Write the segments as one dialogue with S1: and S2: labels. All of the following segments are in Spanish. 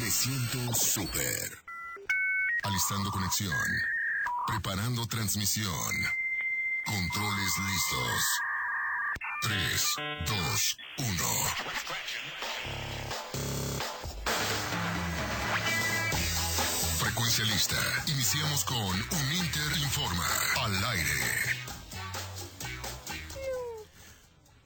S1: Me siento súper. Alistando conexión. Preparando transmisión. Controles listos. 3, 2, 1. Frecuencia lista. Iniciamos con Un Inter Informa. Al aire.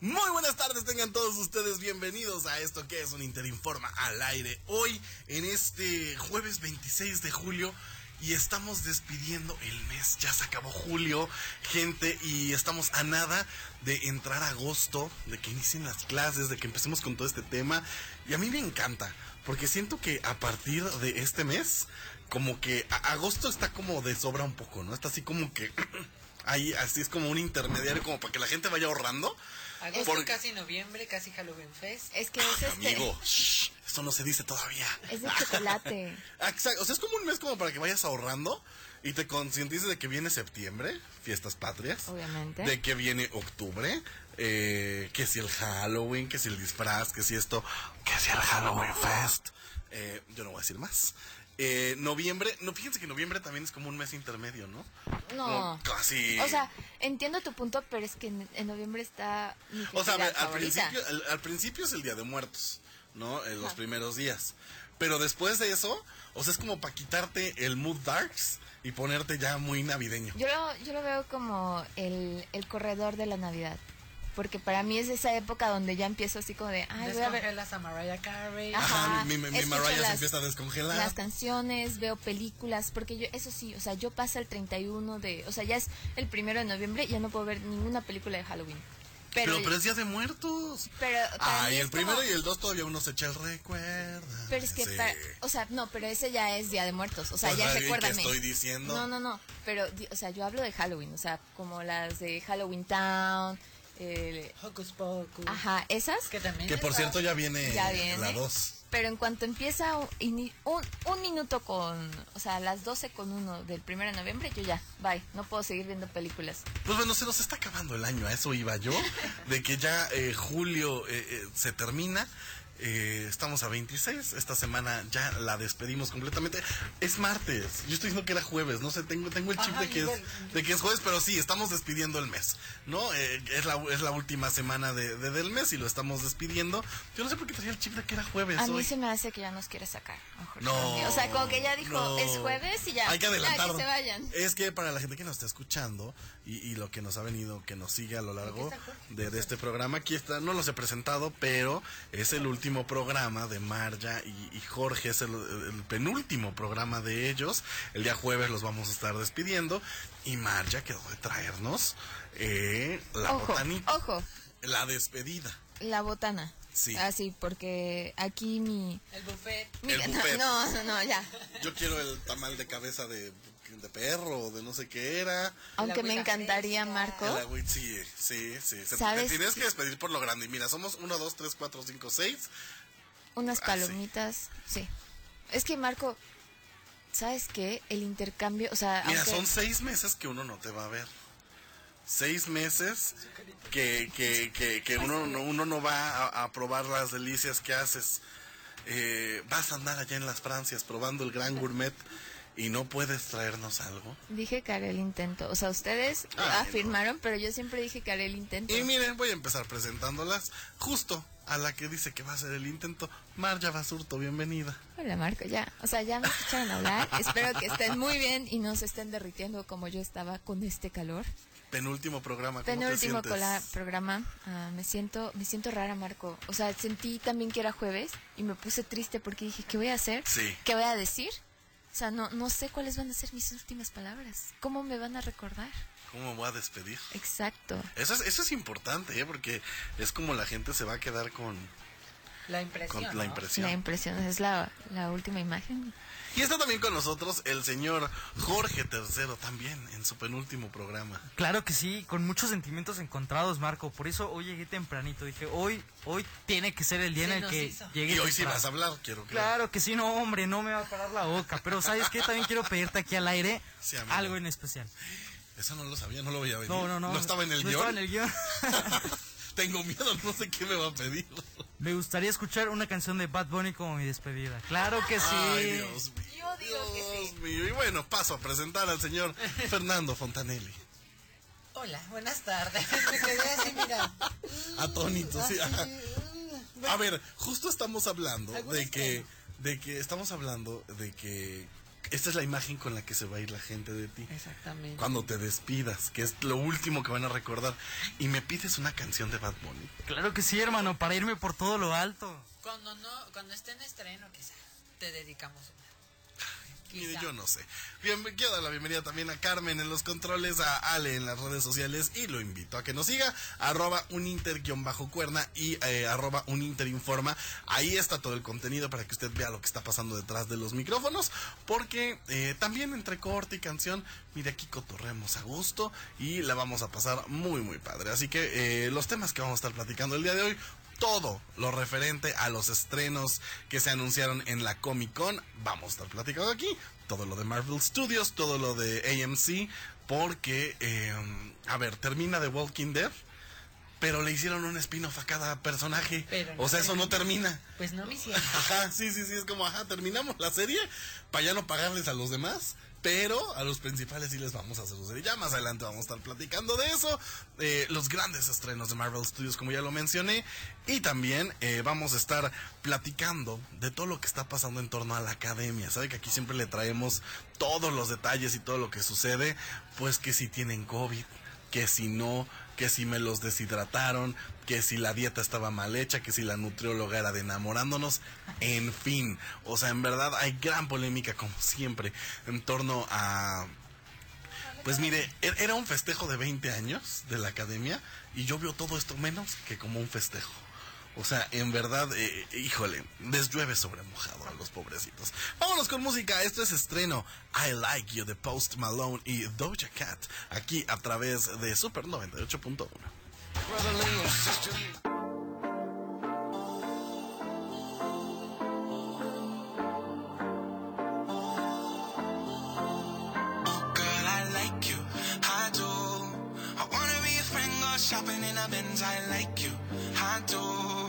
S2: Muy buenas tardes, tengan todos ustedes bienvenidos a esto que es un Interinforma al aire. Hoy, en este jueves 26 de julio, y estamos despidiendo el mes. Ya se acabó julio, gente, y estamos a nada de entrar a agosto, de que inicien las clases, de que empecemos con todo este tema. Y a mí me encanta, porque siento que a partir de este mes, como que agosto está como de sobra un poco, ¿no? Está así como que ahí, así es como un intermediario, como para que la gente vaya ahorrando.
S3: Agosto,
S2: Porque-
S3: casi noviembre, casi Halloween Fest.
S4: Es que es este.
S2: Amigo, shh, eso no se dice todavía.
S4: Es de chocolate.
S2: Exacto, o sea, es como un mes como para que vayas ahorrando y te concientices de que viene septiembre, fiestas patrias.
S4: Obviamente.
S2: De que viene octubre, eh, que si el Halloween, que si el disfraz, que si esto, que si el Halloween Fest. Eh, yo no voy a decir más. Eh, noviembre, no, fíjense que noviembre también es como un mes intermedio, ¿no?
S4: No.
S2: Casi.
S4: O sea, entiendo tu punto, pero es que en, en noviembre está mi
S2: O sea, al
S4: favorita.
S2: principio, al, al principio es el Día de Muertos, ¿no? En los primeros días. Pero después de eso, o sea, es como para quitarte el mood darks y ponerte ya muy navideño.
S4: Yo lo, yo lo veo como el, el corredor de la Navidad. Porque para mí es esa época donde ya empiezo así como de, ay, voy a ver
S3: a Mariah Carey.
S4: Ajá.
S2: Ajá, mi, mi, mi Mariah se
S4: las-
S2: empieza a descongelar.
S4: las canciones, veo películas, porque yo, eso sí, o sea, yo paso el 31 de, o sea, ya es el primero de noviembre y ya no puedo ver ninguna película de Halloween. Pero,
S2: pero, pero es Día de Muertos.
S4: pero
S2: Ay,
S4: mí
S2: el
S4: es
S2: primero
S4: como-
S2: y el dos todavía uno se echa el recuerda.
S4: Pero es que,
S2: Sí.
S4: para- o sea, no, pero ese ya es Día de Muertos, o sea,
S2: Pues,
S4: ya
S2: ¿bien qué
S4: recuérdame.
S2: estoy diciendo?
S4: No, no, no, pero, o sea, yo hablo de Halloween, o sea, como las de Halloween Town, el-
S3: Hocus Pocus.
S4: ajá, esas.
S3: Que también
S2: Que por cierto ya viene,
S4: Ya viene.
S2: la 2.
S4: Pero en cuanto empieza un, un, un minuto con, o sea, las 12 con 1 del 1 de noviembre, yo ya, bye, no puedo seguir viendo películas.
S2: Pues bueno, se nos está acabando el año, a eso iba yo, de que ya eh, julio eh, eh, se termina. Eh, estamos a 26, esta semana ya la despedimos completamente. Es martes, yo estoy diciendo que era jueves, no sé, tengo, tengo el chip
S3: Ajá,
S2: de, que es, de que es jueves, pero sí, estamos despidiendo el mes, ¿no? Eh, es, la, es la última semana de, de- del mes y lo estamos despidiendo. Yo no sé por qué tenía el chip de que era jueves
S4: A mí
S2: hoy.
S4: se me hace que ya nos quiere sacar.
S2: No.
S4: O sea, como que ya dijo,
S2: no.
S4: es jueves y ya.
S2: Hay que adelantarlo.
S4: que se vayan.
S2: Es que para la gente que nos está escuchando y, y lo que nos ha venido, que nos sigue a lo largo de este programa, aquí está, no los he presentado, pero es el último programa de Marja y, y Jorge, es el, el penúltimo programa de ellos. El día jueves los vamos a estar despidiendo y Marja quedó de traernos eh, la
S4: Ojo,
S2: botanita,
S4: ojo,
S2: la despedida.
S4: la botana.
S2: Sí.
S4: Ah, sí, porque aquí mi...
S3: El buffet.
S4: mi-
S2: El
S4: no,
S2: buffet.
S4: no, no, no, ya.
S2: Yo quiero el tamal de cabeza de, de perro o de no sé qué era.
S4: Aunque me encantaría,
S3: fresca.
S4: Marco.
S2: El sí, sí, sí. Se-
S4: ¿Sabes
S2: te tienes que despedir por lo grande. Y mira, somos 1, 2, 3, 4, 5, 6.
S4: Unas
S2: Ah, sí.
S4: palomitas, sí. Es que Marco, ¿sabes qué? El intercambio, o sea,
S2: Mira,
S4: aunque-
S2: son seis meses que uno no te va a ver. Seis meses que, que, que, que uno, no, uno no va a, a probar las delicias que haces. Eh, vas a andar allá en las Francias probando el gran gourmet y no puedes traernos algo.
S4: dije que haré el intento. O sea, ustedes
S2: Ay,
S4: afirmaron, pero yo siempre dije que haré el intento.
S2: Y miren, voy a empezar presentándolas justo a la que dice que va a hacer el intento. Marja Basurto, bienvenida.
S4: Hola Marco, ya. O sea, ya me escucharon hablar. Espero que estén muy bien y no se estén derritiendo como yo estaba con este calor.
S2: Penúltimo programa. ¿cómo te
S4: Penúltimo cola- programa. Ah, me siento me siento rara, Marco. O sea, sentí también que era jueves y me puse triste porque dije, ¿qué voy a hacer?
S2: Sí.
S4: ¿Qué voy a decir? O sea, no, no sé cuáles van a ser mis últimas palabras. ¿Cómo me van a recordar?
S2: ¿Cómo me voy a despedir?
S4: Exacto.
S2: Eso es, eso es importante, ¿eh? porque es como la gente se va a quedar con,
S3: La impresión.
S2: con la
S3: ¿no?
S2: impresión.
S4: La impresión es la, la última imagen.
S2: Y está también con nosotros el señor Jorge III, también en su penúltimo programa.
S5: Claro que sí, con muchos sentimientos encontrados, Marco. Por eso hoy llegué tempranito. Dije, hoy, hoy tiene que ser el día
S3: Se
S5: en el que
S3: hizo.
S5: llegue
S2: Y hoy sí vas a hablar, quiero creer.
S5: Claro que sí, no, hombre, no me va a parar la boca. Pero ¿sabes qué? También quiero pedirte aquí al aire
S2: Sí,
S5: algo en especial.
S2: Eso no lo sabía, no lo veía venir.
S5: No, no, no.
S2: No estaba en el
S5: no
S2: guion.
S5: estaba en el guion.
S2: tengo miedo, no sé qué me va a pedir.
S5: Me gustaría escuchar una canción de Bad Bunny como mi despedida. Claro que sí.
S2: Ay, Dios mío.
S3: Yo digo que
S2: Dios
S3: sí.
S2: mío. Y bueno, paso a presentar al señor Fernando Fontanelli.
S3: Hola, buenas tardes. Me quedé así, mira.
S2: Atónito, sí. Ajá. A ver, justo estamos hablando
S3: ¿Algún
S2: de que, de que estamos hablando de que esta es la imagen con la que se va a ir la gente de ti.
S3: Exactamente.
S2: Cuando te despidas, que es lo último que van a recordar. Y me pides una canción de Bad Bunny.
S5: Claro que sí, hermano, para irme por todo lo alto.
S3: Cuando no, cuando esté en estreno, quizá te dedicamos una.
S2: Mire, yo no sé. Bien, quiero dar la bienvenida también a Carmen en los controles, a Ale en las redes sociales y lo invito a que nos siga, arroba uninter-cuerna y eh, arroba uninterinforma. Ahí está todo el contenido para que usted vea lo que está pasando detrás de los micrófonos, porque eh, también entre corte y canción, mire aquí cotorremos a gusto y la vamos a pasar muy muy padre. Así que eh, los temas que vamos a estar platicando el día de hoy, todo lo referente a los estrenos que se anunciaron en la Comic Con. Vamos a estar platicando aquí. Todo lo de Marvel Studios, todo lo de AMC. Porque, eh, a ver, termina The Walking Dead. Pero le hicieron un spin-off a cada personaje.
S3: Pero no
S2: o sea, eso no
S3: termina. Pues no me hicieron.
S2: Ajá, sí, sí, sí, es como, ajá, terminamos la serie para ya no pagarles a los demás, pero a los principales sí les vamos a hacer. Ya más adelante vamos a estar platicando de eso, eh, los grandes estrenos de Marvel Studios, como ya lo mencioné, y también eh, vamos a estar platicando de todo lo que está pasando en torno a la academia. Sabe que aquí siempre le traemos todos los detalles y todo lo que sucede, pues que si tienen COVID, que si no, que si me los deshidrataron, que si la dieta estaba mal hecha, que si la nutrióloga era de enamorándonos, en fin. O sea, en verdad hay gran polémica, como siempre, en torno a... Pues mire, e- era un festejo de 20 años de la academia y yo veo todo esto menos que como un festejo. O sea, en verdad, eh, híjole, les llueve sobre mojado a los pobrecitos. Vámonos con música. Esto es estreno I Like You de Post Malone y Doja Cat. Aquí a través de Super 98.1.
S6: Girl, I like you, I do. I wanna be a friend, go shopping in a Benz. I like you, I do.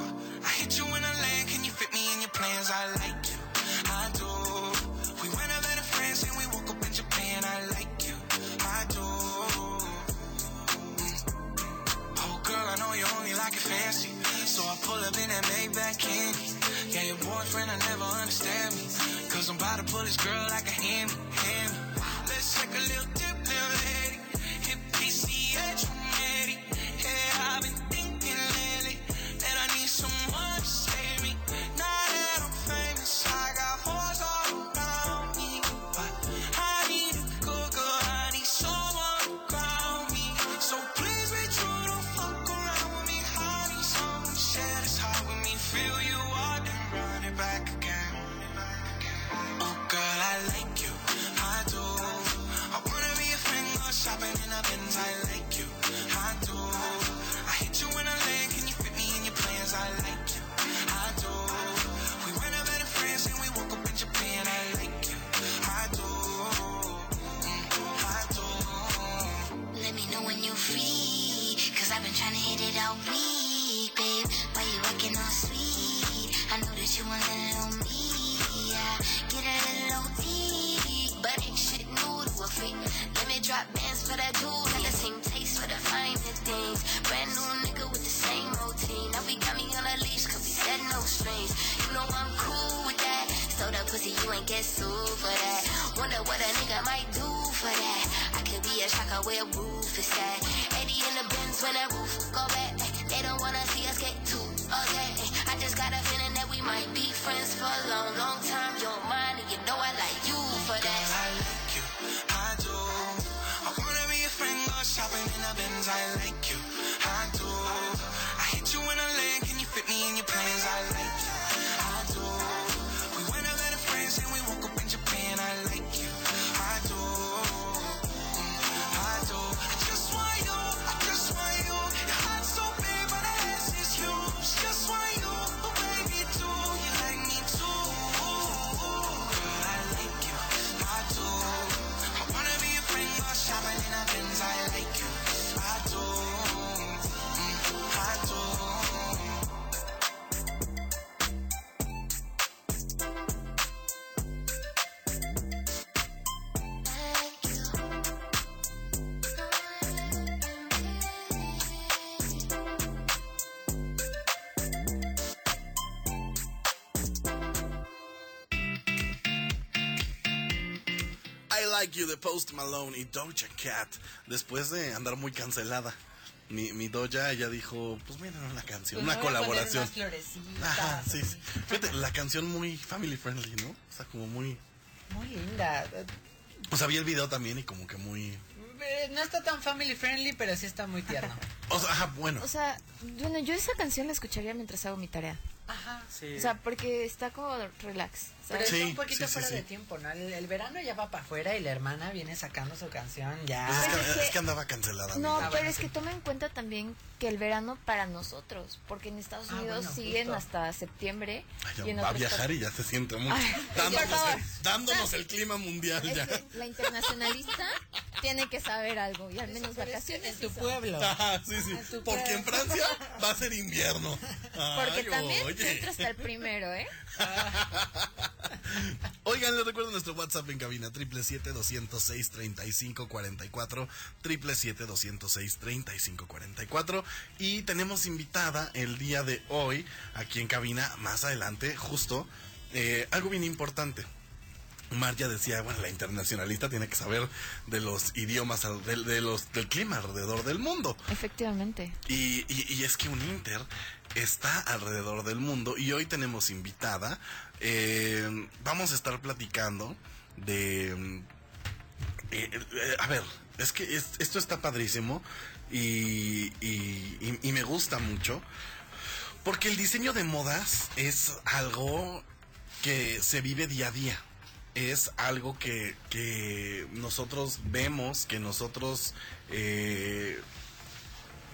S6: This girl like a
S7: shocker where roof is at. 80 in the bins when that roof go back. They don't wanna see us get too okay. I just got a feeling that we might be friends for a long, long time.
S2: Post Malone y Doja Cat. Después de andar muy cancelada. Mi, mi Doja ya dijo, pues miren una canción,
S3: Pues
S2: una colaboración.
S3: unas florecitas,
S2: Ajá, sí, sí. Fíjate, la canción muy family friendly, ¿no? O sea, como muy...
S3: Muy linda.
S2: O sea, vi el video también y como que muy...
S3: Eh, No está tan family friendly, pero sí está muy tierno.
S2: O sea, ajá, bueno.
S4: O sea, bueno, yo esa canción la escucharía mientras hago mi tarea.
S3: Ajá.
S5: Sí.
S4: O sea, porque está como relax.
S3: Pero.
S2: Sí,
S3: es un poquito
S2: sí,
S3: fuera
S2: sí.
S3: de tiempo, ¿no? El, el verano ya va para afuera y la hermana viene sacando su canción ya.
S2: Pues es, que,
S4: es que-
S2: es que andaba cancelada.
S4: No,
S2: amiga.
S3: Ah,
S4: pero
S3: bueno,
S4: es que toma en cuenta también que el verano para nosotros, porque en Estados
S3: Ah,
S4: Unidos
S3: bueno,
S4: siguen
S3: justo.
S4: hasta septiembre.
S2: Ay, ya
S4: y en
S2: va a viajar y ya se siente mucho.
S4: Ay,
S2: dándonos, el, dándonos el clima mundial
S4: Es
S2: ya.
S4: que la internacionalista tiene que saber algo y al menos vacaciones.
S3: en tu pueblo.
S2: Sí, sí.
S3: En
S2: Porque en. Francia va a ser invierno.
S4: Porque
S2: Ay,
S4: también
S2: oye.
S4: entra hasta el primero, ¿eh?
S2: Oigan, les recuerdo nuestro WhatsApp en cabina, 777-206-3544, 777-206-3544. Y tenemos invitada el día de hoy, aquí en cabina, más adelante, justo, eh, algo bien importante. Marja decía, bueno, la internacionalista tiene que saber de los idiomas, de, de los, del clima alrededor del mundo.
S4: Efectivamente.
S2: Y, y- y es que un Inter está alrededor del mundo y hoy tenemos invitada. eh, vamos a estar platicando de... eh, eh, a ver, es que es- esto está padrísimo y- y me gusta mucho porque el diseño de modas es algo que se vive día a día. Es algo que, que nosotros vemos, que nosotros eh,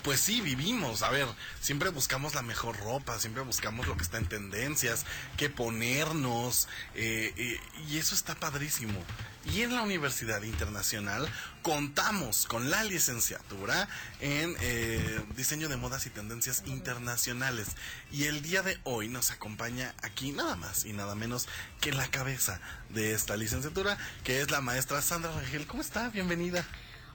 S2: pues sí, vivimos. A ver, siempre buscamos la mejor ropa, siempre buscamos lo que está en tendencias, qué ponernos, eh, eh, y eso está padrísimo. Y en la Universidad Internacional contamos con la licenciatura en eh, diseño de modas y tendencias internacionales. Y el día de hoy nos acompaña aquí nada más y nada menos que la cabeza de esta licenciatura, que es la maestra Sandra Rangel. ¿Cómo está? Bienvenida.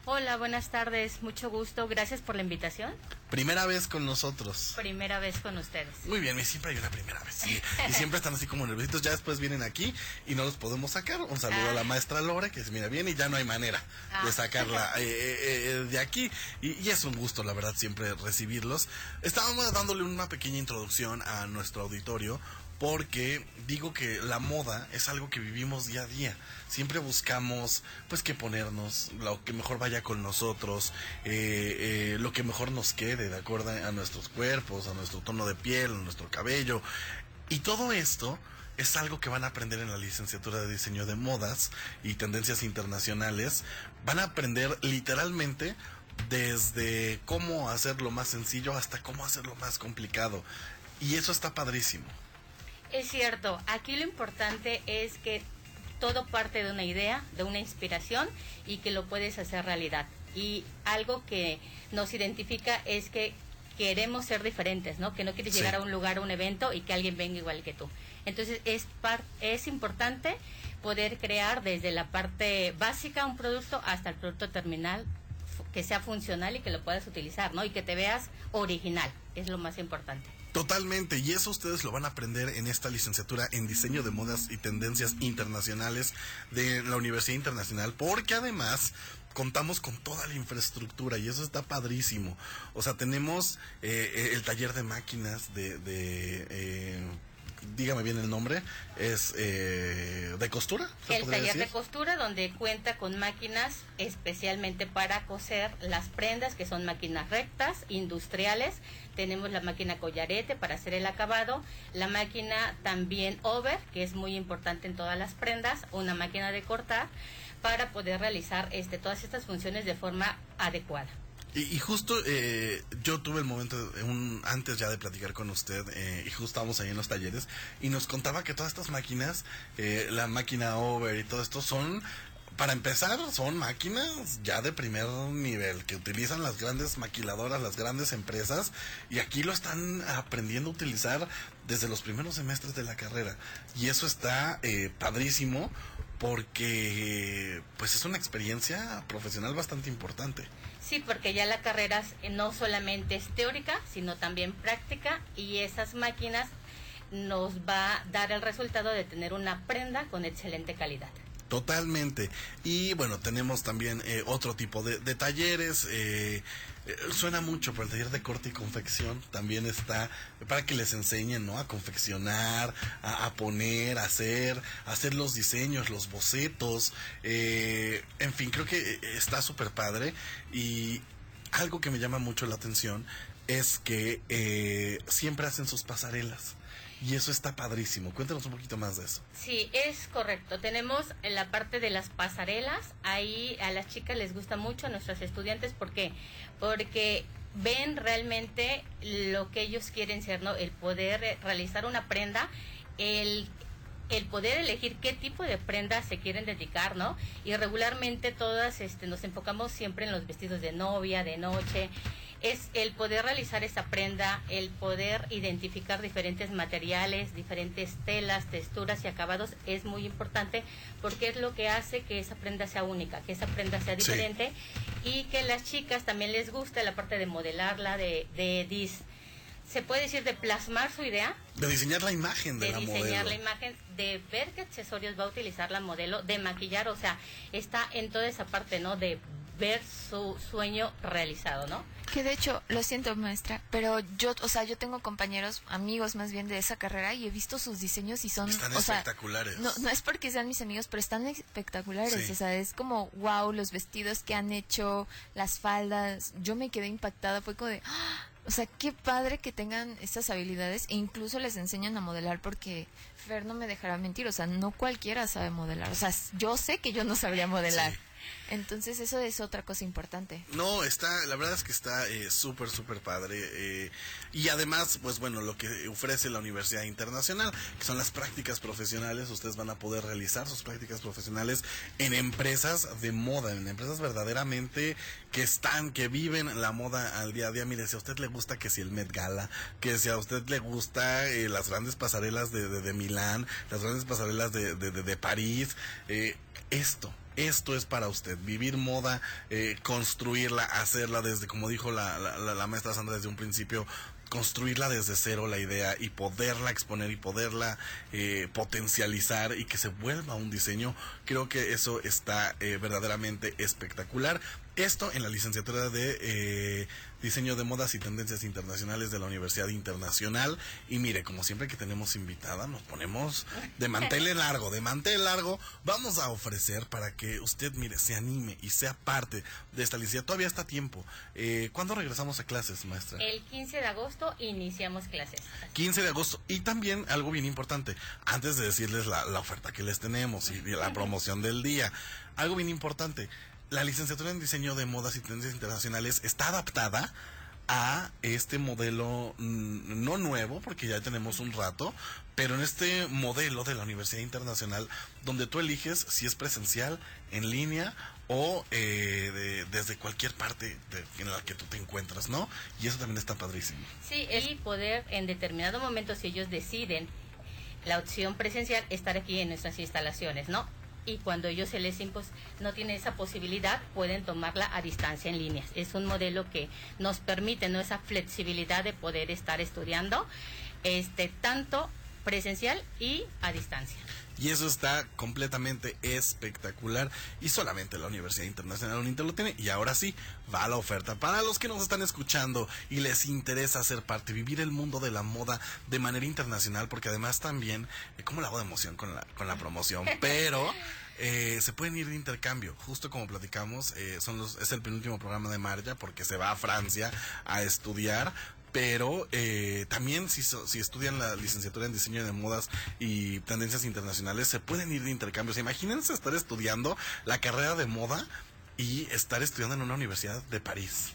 S8: Hola, buenas tardes, mucho gusto, gracias por la invitación.
S2: Primera vez con nosotros.
S8: Primera vez con ustedes.
S2: Muy bien, y siempre hay una primera vez. sí. Y siempre están así como nerviositos. Ya después vienen aquí y no los podemos sacar. Un saludo a la maestra Lore, que se mira bien y ya no hay manera de
S8: Ah.
S2: sacarla eh, eh, eh, de aquí. Y, y es un gusto, la verdad, siempre recibirlos. Estábamos dándole una pequeña introducción a nuestro auditorio. Porque digo que la moda es algo que vivimos día a día. Siempre buscamos, pues, qué ponernos, lo que mejor vaya con nosotros, eh, eh, lo que mejor nos quede de acuerdo a nuestros cuerpos, a nuestro tono de piel, a nuestro cabello. Y todo esto es algo que van a aprender en la licenciatura de diseño de modas y tendencias internacionales. Van a aprender literalmente desde cómo hacerlo más sencillo hasta cómo hacerlo más complicado. Y eso está padrísimo.
S8: Es cierto, aquí lo importante es que todo parte de una idea, de una inspiración y que lo puedes hacer realidad. Y algo que nos identifica es que queremos ser diferentes, ¿no? Que no quieres
S2: Sí.
S8: llegar a un lugar, a un evento y que alguien venga igual que tú. Entonces es par- es importante poder crear desde la parte básica un producto hasta el producto terminal que sea funcional y que lo puedas utilizar, ¿no? Y que te veas original, es lo más importante.
S2: Totalmente, y eso ustedes lo van a aprender en esta licenciatura en diseño de modas y tendencias internacionales de la Universidad Internacional, porque además contamos con toda la infraestructura y eso está padrísimo. O sea, tenemos eh, el taller de máquinas de... de eh, dígame bien el nombre, es eh, de costura. ¿se
S8: El taller de costura donde cuenta con máquinas especialmente para coser las prendas que son máquinas rectas, industriales. Tenemos la máquina collarete para hacer el acabado, la máquina también over, que es muy importante en todas las prendas, una máquina de cortar para poder realizar este, todas estas funciones de forma adecuada.
S2: Y, y justo eh, yo tuve el momento, de un, antes ya de platicar con usted, eh, y justo estábamos ahí en los talleres, y nos contaba que todas estas máquinas, eh, la máquina over y todo esto, son, para empezar, son máquinas ya de primer nivel, que utilizan las grandes maquiladoras, las grandes empresas, y aquí lo están aprendiendo a utilizar desde los primeros semestres de la carrera. Y eso está eh, padrísimo porque pues es una experiencia profesional bastante importante.
S8: Sí, porque ya la carrera eh, no solamente es teórica, sino también práctica y esas máquinas nos va a dar el resultado de tener una prenda con excelente calidad.
S2: Totalmente. Y bueno, tenemos también eh, otro tipo de, talleres. eh, eh, suena mucho, pero el taller de corte y confección también está para que les enseñen, ¿no? A confeccionar, a, poner, a hacer, a hacer los diseños, los bocetos. eh, en fin, creo que eh, está súper padre. Y algo que me llama mucho la atención es que eh, siempre hacen sus pasarelas. Y eso está padrísimo. Cuéntanos un poquito más de eso.
S8: Sí, es correcto. Tenemos en la parte de las pasarelas, ahí a las chicas les gusta mucho, a nuestros estudiantes, ¿por qué? Porque ven realmente lo que ellos quieren ser, ¿no? El poder realizar una prenda, el el poder elegir qué tipo de prenda se quieren dedicar, ¿no? Y regularmente todas este, nos enfocamos siempre en los vestidos de novia, de noche. Es el poder realizar esa prenda, el poder identificar diferentes materiales, diferentes telas, texturas y acabados es muy importante porque es lo que hace que esa prenda sea única, que esa prenda sea
S2: Sí.
S8: diferente y que las chicas también les guste la parte de modelarla, de, de dis, se puede decir de plasmar su idea
S2: De diseñar la imagen de,
S8: de
S2: la
S8: diseñar
S2: modelo.
S8: la imagen, de ver qué accesorios va a utilizar la modelo, de maquillar, o sea, está en toda esa parte, ¿no? De ver su sueño realizado, ¿no?
S4: Que de hecho, lo siento maestra, pero yo, o sea, yo tengo compañeros, amigos más bien de esa carrera y he visto sus diseños y son,
S2: Están
S4: o sea,
S2: espectaculares.
S4: no, no es porque sean mis amigos, pero están espectaculares,
S2: Sí.
S4: o sea, es como, wow, los vestidos que han hecho, las faldas, yo me quedé impactada, fue como de, ¡ah! o sea, qué padre que tengan estas habilidades e incluso les enseñan a modelar porque Fer no me dejará mentir, o sea, no cualquiera sabe modelar, o sea, yo sé que yo no sabría modelar.
S2: Sí.
S4: Entonces eso es otra cosa importante.
S2: No, está, la verdad es que está eh, súper, súper padre. eh, y además, pues bueno, lo que ofrece la Universidad Internacional, que son las prácticas profesionales, ustedes van a poder realizar sus prácticas profesionales en empresas de moda, en empresas verdaderamente que están, que viven la moda al día a día. Mire, si a usted le gusta que si el Met Gala, que si a usted le gusta eh, las grandes pasarelas de, de, de Milán, las grandes pasarelas de, de, París, eh, esto, esto es para usted, vivir moda, eh, construirla, hacerla desde, como dijo la, la, la- maestra Sandra desde un principio, construirla desde cero la idea y poderla exponer y poderla eh, potencializar y que se vuelva un diseño, creo que eso está eh, verdaderamente espectacular. Esto en la licenciatura de eh, Diseño de Modas y Tendencias Internacionales de la Universidad Internacional. Y mire, como siempre que tenemos invitada, nos ponemos de mantel largo, de mantel largo. Vamos a ofrecer para que usted, mire, se anime y sea parte de esta licenciatura. Todavía está a tiempo. Eh, ¿Cuándo regresamos a clases, maestra?
S8: El 15 de agosto iniciamos clases.
S2: 15 de agosto. Y también algo bien importante, antes de decirles la, la oferta que les tenemos y, y la promoción del día, algo bien importante, la licenciatura en diseño de modas y tendencias internacionales está adaptada a este modelo mm, no nuevo, porque ya tenemos un rato, pero en este modelo de la Universidad Internacional, donde tú eliges si es presencial, en línea o eh, de- desde cualquier parte de- en la que tú te encuentras, ¿no? Y eso también está padrísimo.
S8: Sí, y poder en determinado momento, si ellos deciden la opción presencial, estar aquí en nuestras instalaciones, ¿no? Y cuando ellos se les impos no tienen esa posibilidad, pueden tomarla a distancia en líneas. Es un modelo que nos permite ¿no? esa flexibilidad de poder estar estudiando este tanto presencial y a distancia.
S2: Y eso está completamente espectacular. Y solamente la Universidad Internacional UNINTER lo tiene. Y ahora sí, va la oferta. Para los que nos están escuchando y les interesa ser parte, vivir el mundo de la moda de manera internacional, porque además también, eh, como la hago de emoción con la, con la promoción, pero... eh, se pueden ir de intercambio, justo como platicamos, eh, son los, es el penúltimo programa de Marja porque se va a Francia a estudiar, pero eh, también si, si estudian la licenciatura en diseño de modas y tendencias internacionales, se pueden ir de intercambios. Imagínense estar estudiando la carrera de moda y estar estudiando en una universidad de París.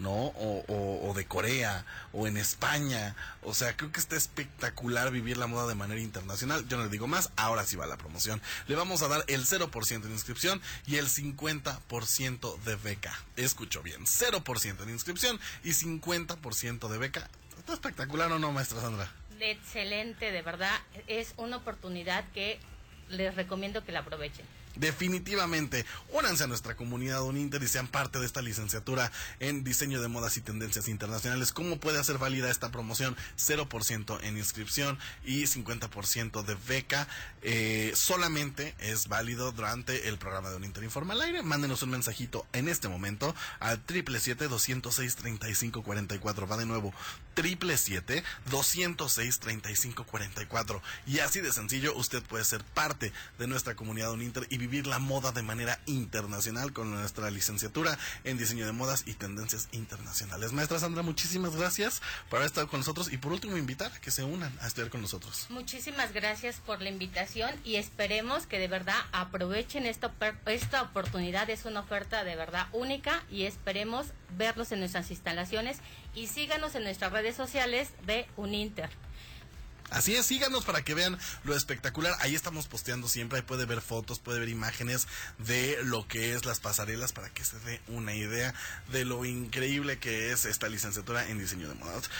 S2: ¿No? O, o- de Corea, o en España. O sea, creo que está espectacular vivir la moda de manera internacional. Yo no le digo más, ahora sí va la promoción. Le vamos a dar el 0% en inscripción y el 50% de beca. Escucho bien, 0% en inscripción y 50% de beca. ¿Está espectacular o no, maestra Sandra?
S8: Excelente, de verdad. Es una oportunidad que les recomiendo que la aprovechen.
S2: Definitivamente, únanse a nuestra comunidad Uninter y sean parte de esta licenciatura en diseño de modas y tendencias internacionales. ¿Cómo puede hacer válida esta promoción? 0% en inscripción y 50% de beca. Eh, solamente es válido durante el programa de Uninter Informa al aire. Mándenos un mensajito en este momento al 777-206-3544. Va de nuevo, 777-206-3544. Y así de sencillo, usted puede ser parte de nuestra comunidad Uninter y vivir la moda de manera internacional con nuestra licenciatura en diseño de modas y tendencias internacionales. Maestra Sandra, muchísimas gracias por haber estado con nosotros y por último invitar a que se unan a estudiar con nosotros.
S8: Muchísimas gracias por la invitación y esperemos que de verdad aprovechen esta, esta oportunidad. Es una oferta de verdad única y esperemos verlos en nuestras instalaciones y síganos en nuestras redes sociales de Uninter.
S2: Así es, síganos para que vean lo espectacular. Ahí estamos posteando siempre, ahí puede ver fotos, puede ver imágenes de lo que es las pasarelas para que se dé una idea de lo increíble que es esta licenciatura en diseño de modas.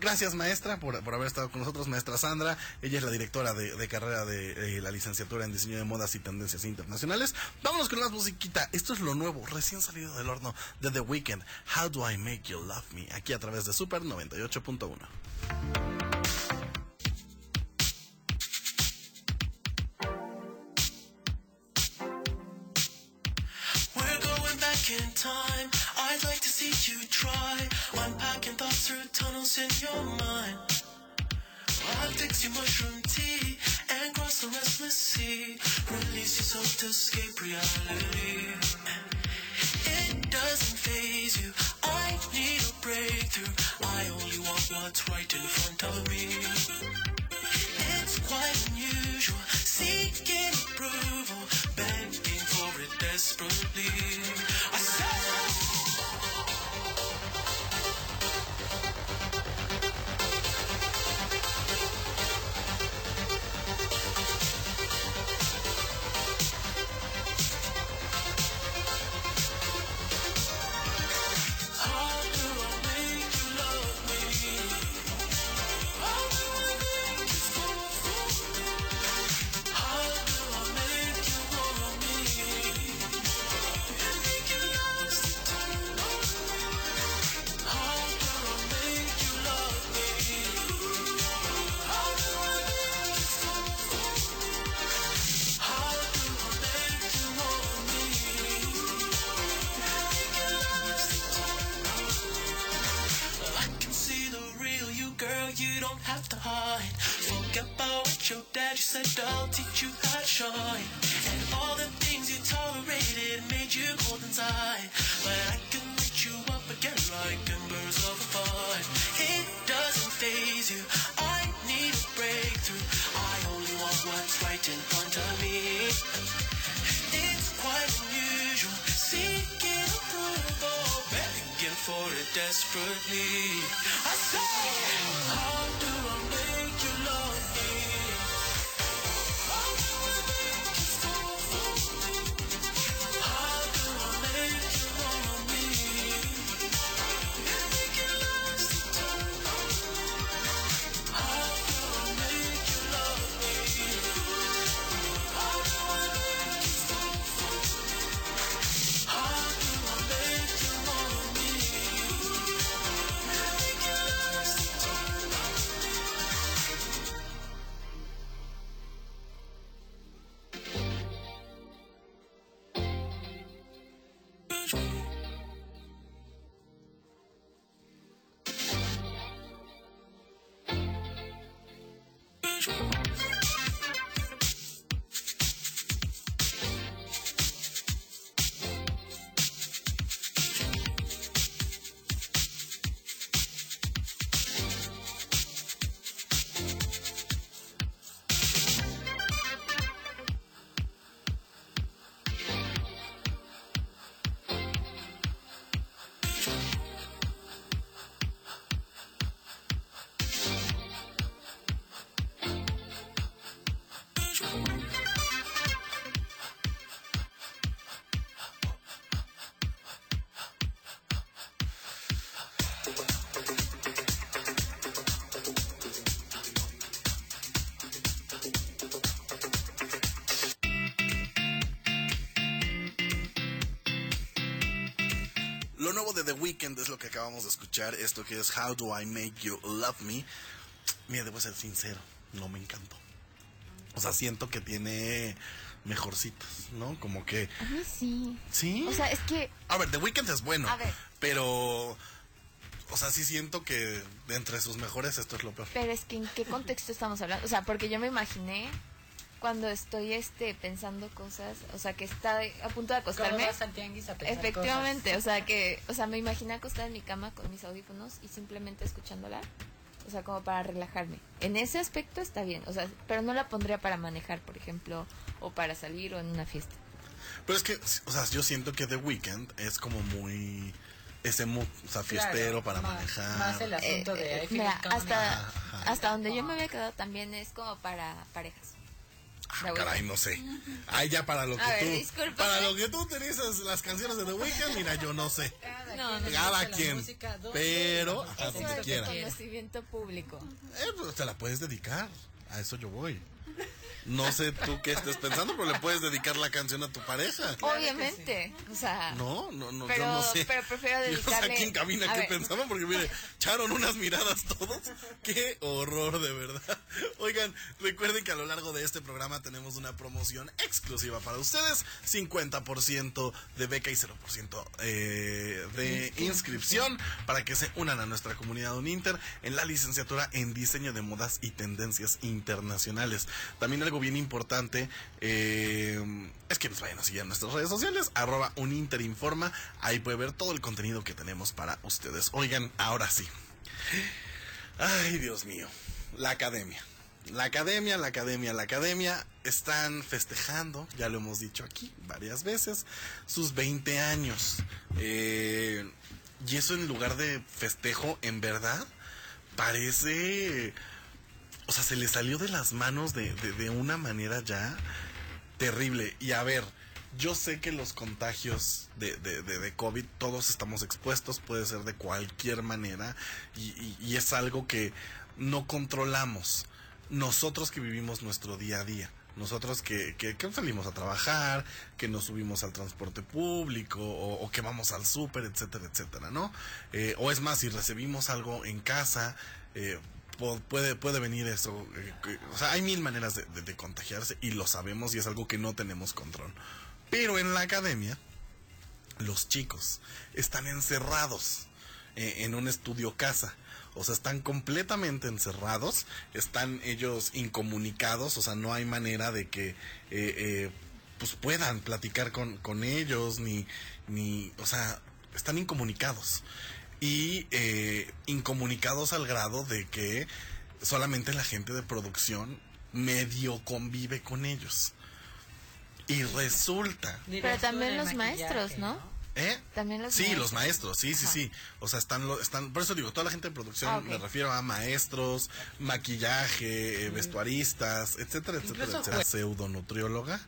S2: Gracias maestra por, por haber estado con nosotros, maestra Sandra. Ella es la directora de, de carrera de eh, la licenciatura en diseño de modas y tendencias internacionales. Vámonos con más musiquita. Esto es lo nuevo, recién salido del horno de The Weeknd. How do I make you love me? Aquí a través de Super 98.1.
S9: in time. I'd like to see you try. Unpacking thoughts through tunnels in your mind. I'll fix your mushroom tea and cross the restless sea. Release yourself to escape reality. It doesn't phase you. I need a breakthrough. I only want what's right in front of me. It's quite unusual, seeking approval, it desperately. I
S2: nuevo de The Weeknd es lo que acabamos de escuchar. Esto que es How Do I Make You Love Me. Mira, debo ser sincero, no me encantó. O sea, siento que tiene mejorcitas, ¿no? Como que...
S4: A mí sí.
S2: ¿Sí?
S4: O sea, es que
S2: A ver, The Weeknd es bueno.
S4: A ver.
S2: Pero... O sea, sí siento que entre sus mejores esto es lo peor.
S4: Pero es que en qué contexto estamos hablando, o sea, porque yo me imaginé cuando estoy este pensando cosas, o sea, que está a punto de
S3: ¿Cómo
S4: acostarme.
S3: vas al tianguis a pensar
S4: Efectivamente, o sea, que o sea, me imaginé acostada en mi cama con mis audífonos y simplemente escuchándola. O sea, como para relajarme. En ese aspecto está bien, o sea, pero no la pondría para manejar, por ejemplo, o para salir o en una fiesta.
S2: Pero es que, o sea, yo siento que The Weeknd es como muy... Ese mood, o sea,
S3: Claro,
S2: fiestero para
S3: más-
S2: manejar.
S3: Más el asunto
S4: Eh,
S3: de
S4: eh, mira, hasta,
S2: Ajá.
S4: hasta donde yo me había quedado también es como para parejas.
S2: Ah, caray, no sé. Ay, ya para lo que
S4: A ver,
S2: tú...
S4: discúlpame.
S2: Para lo que tú utilizas las canciones de The Weeknd, mira, yo no sé.
S3: Cada
S4: No, no,
S2: Cada quien.
S3: música
S2: Pero,
S3: donde
S2: a
S4: Eso
S2: donde quiera.
S4: conocimiento público.
S2: Eh, pues te la puedes dedicar. A eso yo voy. No sé tú qué estés pensando, pero le puedes dedicar la canción a tu pareja.
S4: Obviamente, o sea,
S2: No, no, no,
S4: Pero-
S2: yo no sé.
S4: pero prefiero
S2: Yo no sé
S4: dedicarle-
S2: aquí en cabina qué pensaban, porque mire, echaron unas miradas todos. Qué horror, de verdad. Oigan, recuerden que a lo largo de este programa tenemos una promoción exclusiva para ustedes: 50% de beca y 0% eh, de inscripción para que se unan a nuestra comunidad Uninter en la licenciatura en diseño de modas y tendencias internacionales. También algo bien importante eh, es que nos vayan a seguir en nuestras redes sociales, arroba uninterinforma, ahí puede ver todo el contenido que tenemos para ustedes. Oigan, ahora sí. Ay, Dios mío, la academia. La academia, la academia, la academia están festejando, ya lo hemos dicho aquí varias veces, sus 20 años. Eh, y eso en lugar de festejo, en verdad, parece... O sea, se le salió de las manos de, de, de una manera ya terrible. Y a ver, yo sé que los contagios de, de, de, de COVID, todos estamos expuestos, puede ser de cualquier manera, y, es algo que no controlamos. Nosotros que vivimos nuestro día a día. Nosotros que, que, que salimos a trabajar, que nos subimos al transporte público o, o que vamos al súper, etcétera, etcétera, ¿no? Eh, o es más, si recibimos algo en casa, eh, puede, puede venir eso. eh, o sea, hay mil maneras de, contagiarse y lo sabemos y es algo que no tenemos control. Pero en la academia, los chicos están encerrados eh, en un estudio casa. O sea, están completamente encerrados, están ellos incomunicados, o sea, no hay manera de que eh, pues puedan platicar con, con ellos, ni, ni, o sea, están incomunicados. Y eh, incomunicados al grado de que solamente la gente de producción medio convive con ellos. Y resulta
S4: Pero también los maestros, ¿no?
S2: ¿Eh?
S4: También los
S2: sí,
S4: maestros.
S2: los maestros, sí, sí,
S4: Ajá.
S2: sí. O sea, están, lo- están, por eso digo, toda la gente de producción,
S4: Ah,
S2: me refiero a maestros, maquillaje, eh, vestuaristas, etcétera, etcétera, etcétera. Pseudonutrióloga,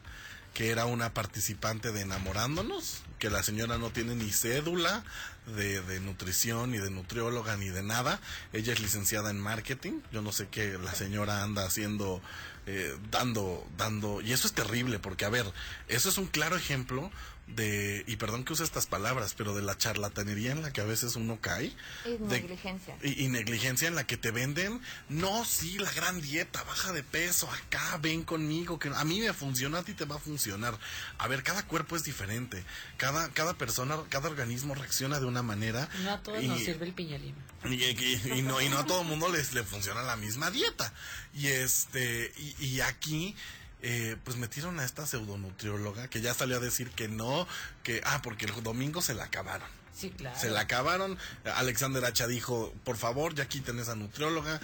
S2: que era una participante de Enamorándonos, que la señora no tiene ni cédula de, de nutrición, ni de nutrióloga, ni de nada. Ella es licenciada en marketing. Yo no sé qué la señora anda haciendo, eh, dando, dando. Y eso es terrible, porque, a ver, eso es un claro ejemplo de, y perdón que use estas palabras, pero de la charlatanería en la que a veces uno cae.
S4: Y
S2: de-
S4: negligencia.
S2: y, y negligencia en la que te venden, no, sí, la gran dieta, baja de peso, acá, ven conmigo, que a mí me funciona, a ti te va a funcionar. A ver, cada cuerpo es diferente, cada, cada persona, cada organismo reacciona de una manera.
S3: No a todos
S2: y-
S3: nos sirve el piñalín.
S2: y, y- y no, y no a todo el mundo les le funciona la misma dieta. Y este, y, y aquí, eh, pues metieron a esta pseudonutrióloga que ya salió a decir que no, que, ah, porque el domingo se la acabaron.
S3: Sí, claro.
S2: Se la acabaron. Alexander Hacha dijo, por favor, ya quiten esa nutrióloga.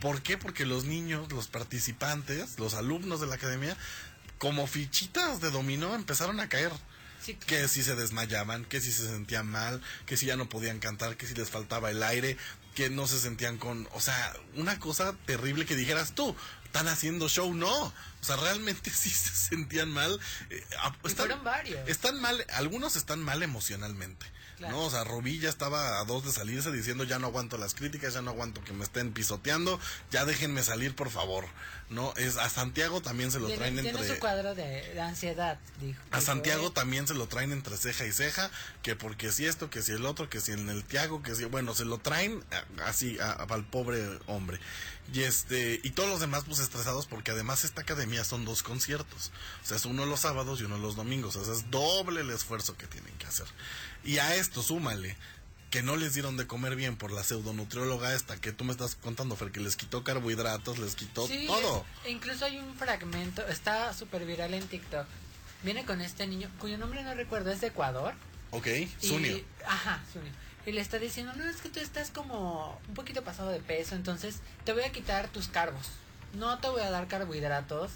S2: ¿Por qué? Porque los niños, los participantes, los alumnos de la academia, como fichitas de dominó, empezaron a caer.
S3: Sí, claro.
S2: Que si se desmayaban, que si se sentían mal, que si ya no podían cantar, que si les faltaba el aire, que no se sentían con... O sea, una cosa terrible que dijeras tú, están haciendo show, no. O sea, realmente sí se sentían mal. Eh,
S3: fueron varios.
S2: Están mal, algunos están mal emocionalmente.
S3: Claro.
S2: ¿no? O sea, Rubí ya estaba a dos de salirse diciendo ya no aguanto las críticas, ya no aguanto que me estén pisoteando, ya déjenme salir por favor. ¿No? Es a Santiago también se lo traen entre
S3: su cuadro de, de ansiedad, dijo.
S2: a Santiago
S3: eh,
S2: también se lo traen entre ceja y ceja, que porque si esto, que si el otro, que si en el Tiago, que si, bueno, se lo traen a- así a- al pobre hombre. Y este, y todos los demás pues estresados porque además esta academia son dos conciertos. O sea, es uno los sábados y uno los domingos. O sea, es doble el esfuerzo que tienen que hacer. Y a esto súmale que no les dieron de comer bien por la pseudonutrióloga esta que tú me estás contando, Fer, que les quitó carbohidratos, les quitó
S3: Sí,
S2: todo.
S3: es- incluso hay un fragmento, está súper viral en TikTok. Viene con este niño, cuyo nombre no recuerdo, es de Ecuador.
S2: Ok, Sunio.
S3: Ajá, Sunio. Y le está diciendo, no, es que tú estás como un poquito pasado de peso, entonces te voy a quitar tus carbos. No te voy a dar carbohidratos.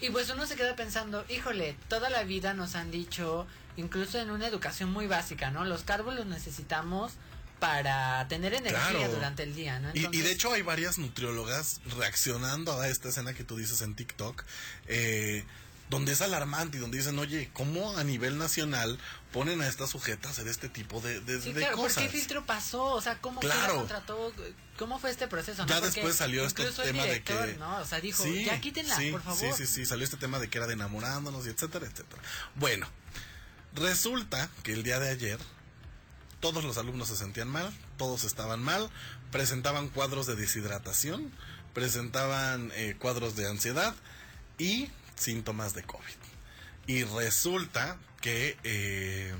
S3: Y pues uno se queda pensando, híjole, toda la vida nos han dicho, incluso en una educación muy básica, ¿no? Los carbos los necesitamos para tener energía
S2: Claro.
S3: durante el día, ¿no?
S2: Y- y, de hecho hay varias nutriólogas reaccionando a esta escena que tú dices en TikTok, eh, donde es alarmante y donde dicen, oye, ¿cómo a nivel nacional ponen a esta sujeta a hacer este tipo de, de,
S3: Sí,
S2: de
S3: claro, ¿por
S2: cosas?
S3: qué filtro pasó? O sea, ¿cómo
S2: Claro.
S3: contrató? ¿Cómo fue este proceso?
S2: Ya
S3: no?
S2: Después salió este tema de que...
S3: ¿no? O sea, dijo,
S2: Sí,
S3: ya quítenla,
S2: sí,
S3: por favor.
S2: Sí, sí, sí, salió este tema de que era de enamorándonos y etcétera, etcétera. Bueno, resulta que el día de ayer todos los alumnos se sentían mal, todos estaban mal, presentaban cuadros de deshidratación, presentaban eh, cuadros de ansiedad y síntomas de COVID. Y resulta que eh,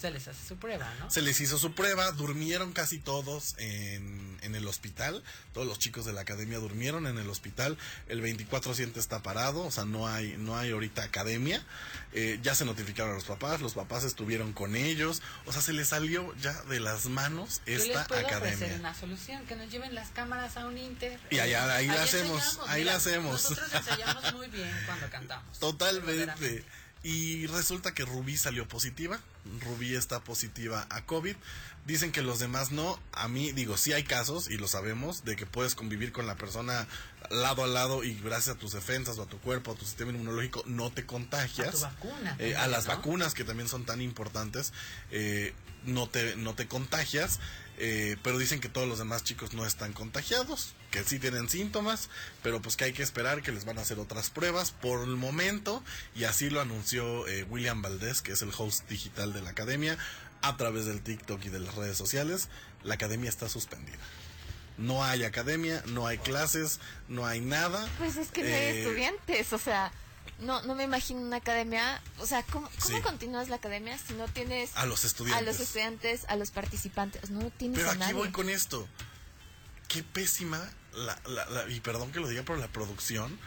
S3: Se les hace su prueba, ¿no?
S2: se les hizo su prueba, durmieron casi todos en, en el hospital, todos los chicos de la academia durmieron en el hospital, el 24-7 está parado, o sea, no hay, no hay ahorita academia, Eh, ya se notificaron a los papás, los papás estuvieron con ellos, o sea, se les salió ya de las manos
S3: Yo les
S2: esta
S3: puedo ofrecer
S2: academia.
S3: una solución, que nos lleven las cámaras a un inter.
S2: Y allá- ahí la hacemos, ahí la hacemos.
S3: Nosotros ensayamos muy bien cuando cantamos.
S2: Totalmente. Y resulta que Rubí salió positiva. Rubí está positiva a COVID. Dicen que los demás no. A mí, digo, sí hay casos, y lo sabemos, de que puedes convivir con la persona lado a lado y gracias a tus defensas o a tu cuerpo, a tu sistema inmunológico, no te contagias.
S3: A tu vacuna
S2: Eh, a las
S3: ¿no?
S2: vacunas que también son tan importantes, eh, no, te, no te contagias. Eh, pero dicen que todos los demás chicos no están contagiados, que sí tienen síntomas, pero pues que hay que esperar que les van a hacer otras pruebas por el momento, y así lo anunció eh, William Valdés, que es el host digital de la academia, a través del TikTok y de las redes sociales, la academia está suspendida. No hay academia, no hay clases, no hay nada.
S4: Pues es que no hay
S2: Eh,
S4: estudiantes, o sea, no, no me imagino una academia, o sea, ¿cómo, cómo
S2: Sí.
S4: continúas la academia si no tienes
S2: A los estudiantes.
S4: a los estudiantes, a los participantes, no tienes
S2: Pero
S4: a
S2: aquí
S4: nadie?
S2: voy con esto. Qué pésima, la, la- la- y perdón que lo diga por la producción,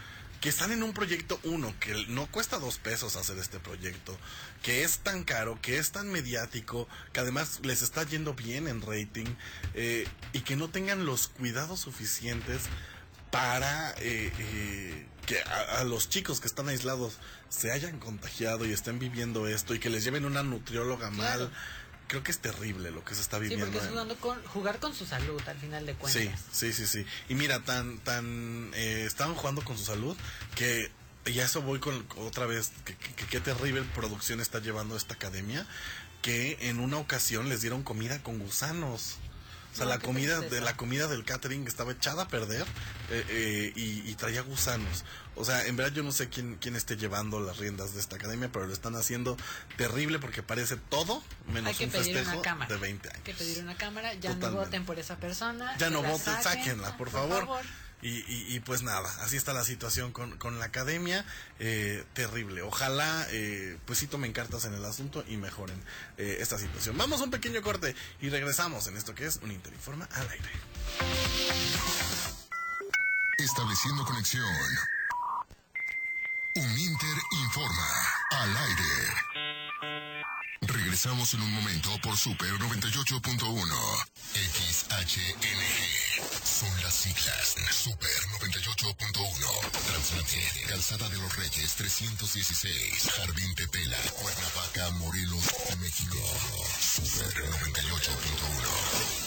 S2: que están en un proyecto uno, que no cuesta dos pesos hacer este proyecto, que es tan caro, que es tan mediático, que además les está yendo bien en rating, eh, y que no tengan los cuidados suficientes para eh, eh, que a, a los chicos que están aislados se hayan contagiado y estén viviendo esto y que les lleven una nutrióloga mal. Creo que es terrible lo que se está
S3: Sí,
S2: viviendo.
S3: porque es
S2: en-
S3: con, jugar con su salud al final de cuentas.
S2: Sí, sí, sí, sí. Y mira, tan, tan, eh, estaban jugando con su salud que y a eso voy con otra vez, que qué terrible producción está llevando esta academia, que en una ocasión les dieron comida con gusanos. O sea,
S3: No,
S2: la comida de la comida del catering estaba echada a perder eh, eh, y, y traía gusanos. O sea, en verdad yo no sé quién, quién esté llevando las riendas de esta academia, pero lo están haciendo terrible porque parece todo menos
S3: Hay que
S2: un
S3: pedir
S2: festejo
S3: una cámara.
S2: de 20 años.
S3: Hay que pedir una cámara, ya no voten por esa persona.
S2: Ya no voten, sáquenla, por favor. Y, y, y pues nada, así está la situación con, con la academia, eh, terrible. Ojalá, eh, pues sí tomen cartas en el asunto y mejoren eh, esta situación. Vamos a un pequeño corte y regresamos en esto que es un Interinforma al aire.
S1: Estableciendo conexión. Un Inter informa al aire. Regresamos en un momento por Super 98.1 XHNG. Son las siglas. Super 98.1 Transmitir Calzada de los Reyes 316 Jardín Tetela Cuernavaca, Morelos, México. Super 98.1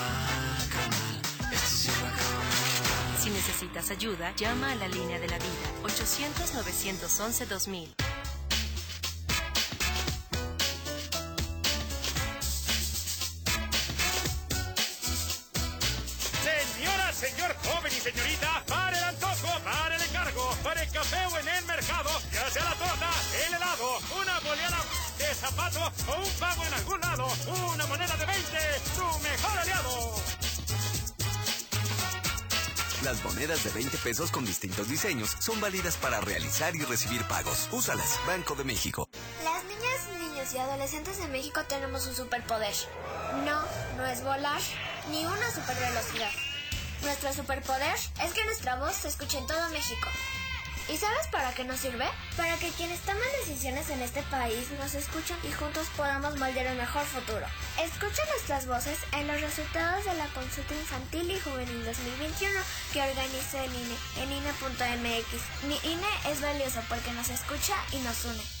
S10: necesitas ayuda, llama a la línea de la vida 800-911-2000.
S11: Señora, señor, joven y señorita, para el antojo, para el encargo, para el café o en el mercado, ya sea la torta, el helado, una boleada de zapato o un pago en algún lado, una moneda de 20, tu mejor aliado.
S12: Las monedas de 20 pesos con distintos diseños son válidas para realizar y recibir pagos. Úsalas, Banco de México.
S13: Las niñas, niños y adolescentes de México tenemos un superpoder. No, no es volar, ni una supervelocidad. Nuestro superpoder es que nuestra voz se escuche en todo México. ¿Y sabes para qué nos sirve? Para que quienes toman decisiones en este país nos escuchen y juntos podamos moldear un mejor futuro. Escucha nuestras voces en los resultados de la consulta infantil y juvenil 2021 que organiza el INE en INE.mx. Mi INE es valioso porque nos escucha y nos une.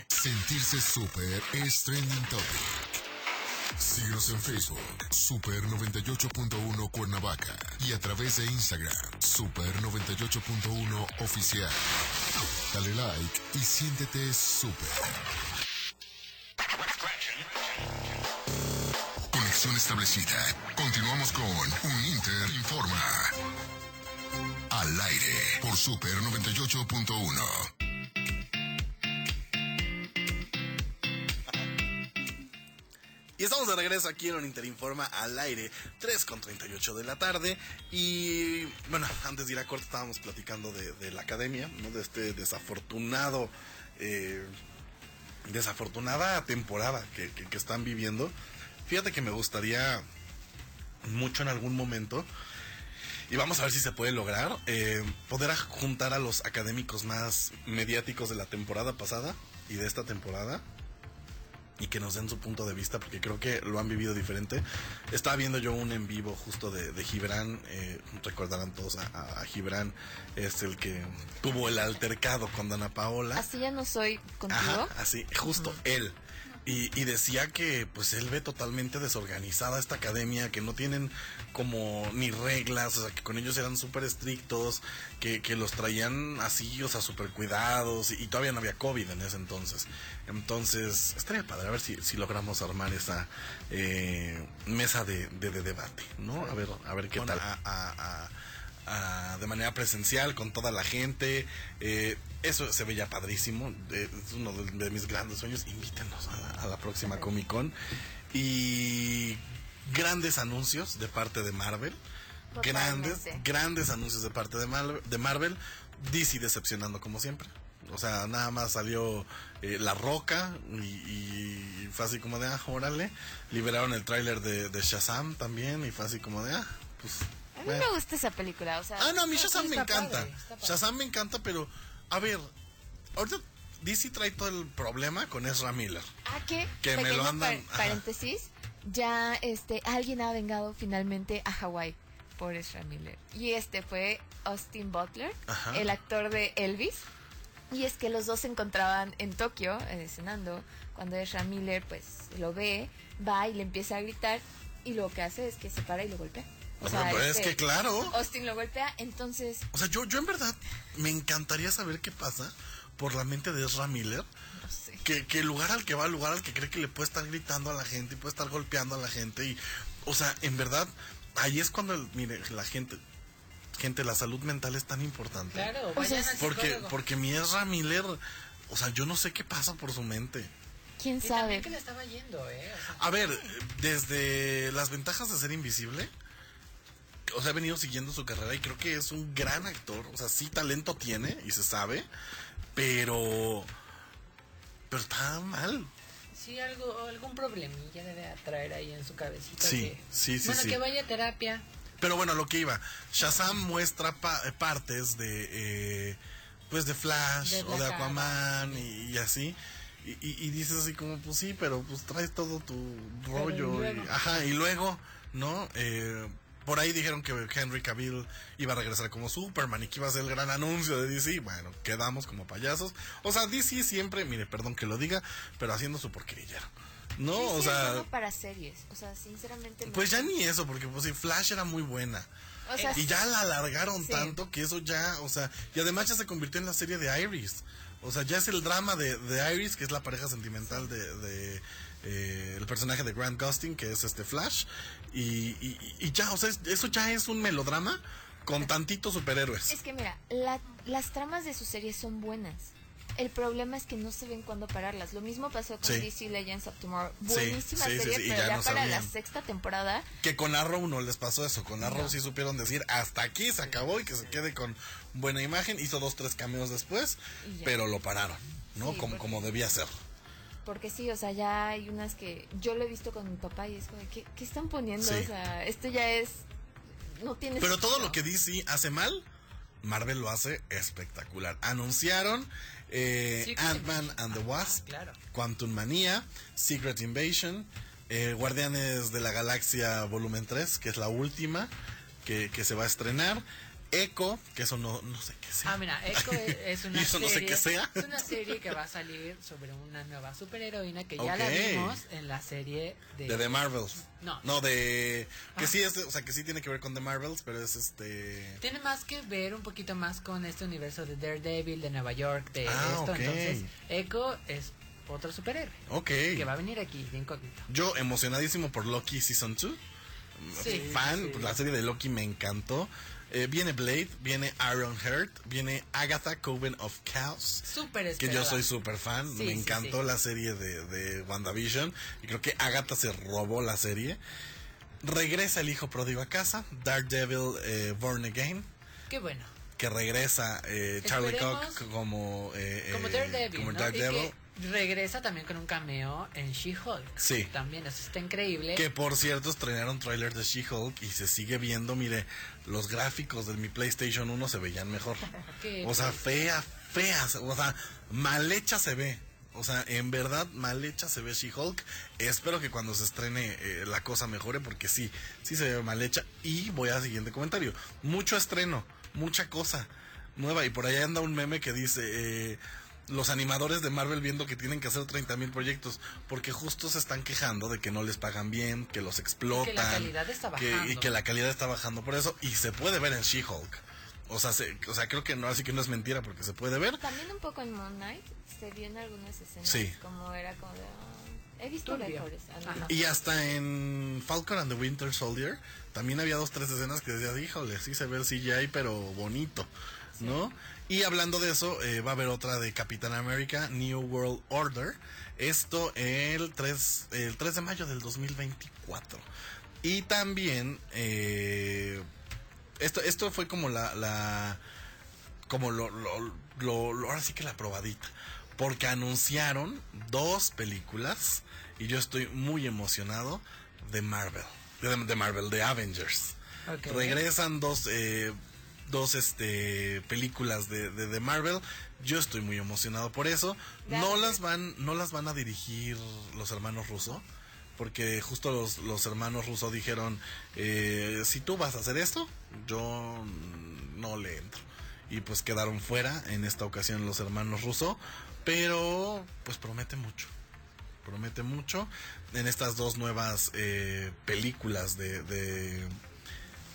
S1: Sentirse súper es trending topic. Síguenos en Facebook, Super98.1 Cuernavaca y a través de Instagram, Super98.1 Oficial. Dale like y siéntete súper. Conexión establecida. Continuamos con Un Inter Informa. Al aire por Super98.1.
S2: Y estamos de regreso aquí en un Interinforma al aire, 3 con 38 de la tarde. Y bueno, antes de ir a corte estábamos platicando de, la academia, ¿no? De este desafortunado, eh, desafortunada temporada que, que- que están viviendo. Fíjate que me gustaría mucho en algún momento, y vamos a ver si se puede lograr, eh, poder juntar a los académicos más mediáticos de la temporada pasada y de esta temporada y que nos den su punto de vista porque creo que lo han vivido diferente. Estaba viendo yo un en vivo justo de, de Gibran, eh, recordarán todos a, a- a Gibran, es el que tuvo el altercado con Dana Paola.
S4: Así ya no soy contigo.
S2: Ajá, así, justo él. Y, y decía que pues él ve totalmente desorganizada esta academia, que no tienen como ni reglas, o sea, que con ellos eran súper estrictos, que, que los traían así, o sea, súper cuidados, y, y todavía no había COVID en ese entonces. Entonces, estaría padre, a ver si, si logramos armar esa eh, mesa de, de- de debate, ¿no? A ver, a ver qué tal. A- a- a- a- de manera presencial con toda la gente. eh, eso se veía padrísimo. eh, es uno de, mis grandes sueños. Invítenos a la, a la próxima Comic Con. Y grandes anuncios de parte de Marvel. Grandes,
S4: Totalmente.
S2: grandes anuncios de parte de Marvel, de Marvel. DC decepcionando como siempre. O sea, nada más salió eh, La Roca y, y fue así como de, ah, órale. Liberaron el tráiler de, de Shazam también y fue así como de, ah, pues...
S4: A mí
S2: bueno.
S4: me gusta esa película, o sea.
S2: Ah, no, a mí Shazam me encanta.
S4: padre.
S2: Shazam me encanta, pero a ver, ahorita DC trae todo el problema con Ezra Miller.
S4: Ah, ¿qué?
S2: Que me
S4: Pequeño
S2: lo andan-
S4: par- paréntesis. Ya, este, alguien ha vengado finalmente a Hawái por Ezra Miller. Y este fue Austin Butler,
S2: Ajá.
S4: el actor de Elvis. Y es que los dos se encontraban en Tokio, eh, cenando, cuando Ezra Miller, pues, lo ve, va y le empieza a gritar, y lo que hace es que se para y lo golpea. O
S2: pues, es
S4: este,
S2: que claro.
S4: Austin lo golpea, entonces
S2: O sea, yo, yo en verdad me encantaría saber qué pasa por la mente de Ezra Miller. Que, que el lugar al que va, el lugar al que cree que le puede estar gritando a la gente y puede estar golpeando a la gente. Y, o sea, en verdad, ahí es cuando, el- mire, la gente, gente, la salud mental es tan importante.
S3: Claro,
S4: O sea,
S2: Porque, porque mi Ezra Miller, o sea, yo no sé qué pasa por su mente.
S4: ¿Quién
S3: Y
S4: sabe?
S3: también que le estaba yendo, ¿eh? O sea,
S2: A ver, desde las ventajas de ser invisible, o sea, he venido siguiendo su carrera y creo que es un gran actor. O sea, sí talento tiene y se sabe, pero. Pero está mal.
S3: sí, algo, algún problemilla debe traer ahí en su cabecita.
S2: Sí,
S3: que-
S2: sí, sí,
S3: Bueno,
S2: sí.
S3: que vaya a terapia.
S2: Pero bueno, lo que iba. Shazam muestra pa- eh, partes de. eh, pues de Flash
S3: De
S2: o de Aquaman y, y así. Y, y- y dices así como, pues sí, pero pues traes todo tu rollo.
S3: y-
S2: ajá, y luego, ¿no? Eh, por ahí dijeron que Henry Cavill iba a regresar como Superman y que iba a ser el gran anuncio de DC. Bueno, quedamos como payasos. O sea, DC siempre, mire, perdón que lo diga, pero haciendo su porquerillero. ¿No?
S4: Sí,
S2: o
S4: sí,
S2: sea,
S4: para series. O sea, sinceramente. no.
S2: pues ya ni eso, porque pues sí, Flash era muy buena.
S4: O sea,
S2: y ya la alargaron tanto que eso ya, o sea, y además ya se convirtió en la serie de Iris. O sea, ya es el drama de, de Iris, que es la pareja sentimental de, de, eh, el personaje de Grant Gustin, que es este Flash. Y, y, y ya, o sea, es- eso ya es un melodrama con tantitos superhéroes.
S4: Es que mira, la- las tramas de sus series son buenas. El problema es que no se ven cuándo pararlas. Lo mismo pasó con
S2: Sí.
S4: DC Legends of Tomorrow. Buenísima
S2: sí, sí,
S4: serie, pero
S2: ya
S4: ya,
S2: no
S4: para la sexta temporada.
S2: Que con Arrow no les pasó eso. Con Arrow
S4: No.
S2: sí supieron decir hasta aquí se acabó y que se quede con buena imagen. Hizo dos, tres cameos después, pero lo pararon, ¿no? Como,
S4: porque-
S2: como debía ser.
S4: Porque sí, o sea, ya hay unas que yo lo he visto con mi papá y es como, ¿qué, qué están poniendo?
S2: Sí.
S4: O sea, esto ya es. No tiene
S2: Pero todo lo que DC hace mal, Marvel lo hace espectacular. Anunciaron eh, Ant-Man and the
S3: Ajá,
S2: Wasp,
S3: claro.
S2: Quantum Manía, Secret Invasion, eh, Guardianes de la Galaxia Volumen 3, que es la última que, que se va a estrenar. Echo, que eso no, no sé qué sea.
S3: Ah, mira, Echo es, es una
S2: eso no
S3: serie.
S2: sé qué sea.
S3: Es una serie que va a salir sobre una nueva superheroína que ya la vimos en la serie de.
S2: De The Marvels.
S3: No.
S2: No, de... Que
S3: Ah.
S2: sí es, de- o sea, que sí tiene que ver con The Marvels, pero es este...
S3: Tiene más que ver un poquito más con este universo de Daredevil, de Nueva York, de
S2: Ah,
S3: esto. Entonces, Echo es otro superhéroe
S2: Ok.
S3: que va a venir aquí de incógnito.
S2: Yo emocionadísimo por Loki Season 2.
S3: Sí,
S2: Fan,
S3: sí.
S2: la serie de Loki me encantó. Eh, viene Blade, viene Iron Heart, viene Agatha Coven of Chaos.
S3: Súper
S2: Que yo soy súper fan,
S3: Sí,
S2: me encantó
S3: sí.
S2: la serie de, de WandaVision y creo que Agatha se robó la serie. Regresa el hijo pródigo a casa, Daredevil eh, Born Again,
S3: Qué bueno.
S2: que regresa eh, Charlie Cox como, eh,
S3: Como
S2: eh,
S3: Daredevil.
S2: como
S3: regresa también con un cameo en She-Hulk.
S2: Sí.
S3: También, eso está increíble.
S2: Que por cierto estrenaron tráiler de She-Hulk y se sigue viendo, mire, los gráficos de mi PlayStation 1 se veían mejor.
S3: Qué
S2: O sea, fea, fea, o sea, mal hecha se ve. O sea, en verdad, mal hecha se ve She-Hulk. Espero que cuando se estrene eh, la cosa mejore porque sí, sí se ve mal hecha. Y voy al siguiente comentario. Mucho estreno, mucha cosa nueva. Y por ahí anda un meme que dice... eh, los animadores de Marvel viendo que tienen que hacer 30 mil proyectos porque justo se están quejando de que no les pagan bien, que los explotan,
S3: que la calidad está
S2: que- y
S3: bajando.
S2: que la calidad está bajando por eso y se puede ver en She-Hulk. O sea, se- o sea, creo que no, así que no es mentira porque se puede ver.
S4: También un poco en Moon Knight se vio en algunas escenas
S2: Sí.
S4: como era como de, ah, he visto mejores.
S2: Y hasta en Falcon and the Winter Soldier también había dos, tres escenas que decías, híjole, sí se ve el CGI, pero bonito, ¿no? Y hablando de eso, eh, va a haber otra de Capitán América, New World Order. Esto el 3, el 3 de mayo del 2024. Y también, eh, esto, esto fue como la, la como lo, lo, lo- lo- ahora sí que la probadita. Porque anunciaron dos películas y yo estoy muy emocionado de Marvel. De, de Marvel, de Avengers. Regresan dos, eh, dos este, películas de, de, de Marvel. Yo estoy muy emocionado por eso. No las van, no las van a dirigir los hermanos Russo. Porque justo los, los hermanos Russo dijeron, eh, si tú vas a hacer esto, yo no le entro. Y pues quedaron fuera en esta ocasión los hermanos Russo. Pero pues promete mucho. Promete mucho en estas dos nuevas eh, películas de, de,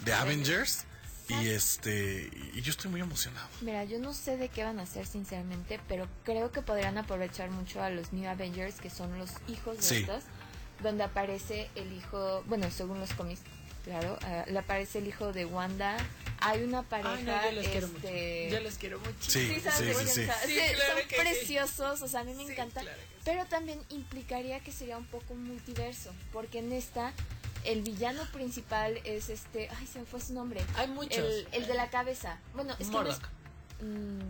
S2: de Avengers. Y este y yo estoy muy emocionado.
S4: Mira, yo no sé de qué van a hacer sinceramente, pero creo que podrían aprovechar mucho a los New Avengers, que son los hijos de
S2: Sí.
S4: estos, donde aparece el hijo, bueno, según los cómics, claro, eh, le aparece el hijo de Wanda, hay una pareja.
S3: Ay, no, yo los quiero mucho.
S4: este,
S3: Yo los quiero mucho.
S2: Sí,
S4: Sí, sabes
S2: sí,
S4: de
S2: sí,
S4: quién
S2: sí.
S4: está.
S3: Sí,
S4: Sí,
S3: claro
S4: son
S3: que sí.
S4: preciosos, o sea, a mí me
S3: Sí,
S4: encanta.
S3: claro que sí.
S4: Pero también implicaría que sería un poco multiverso, porque en esta el villano principal es este, ay, se me fue su nombre.
S3: Hay muchos.
S4: El, el de la cabeza. Bueno, es que no es-
S3: Morlock.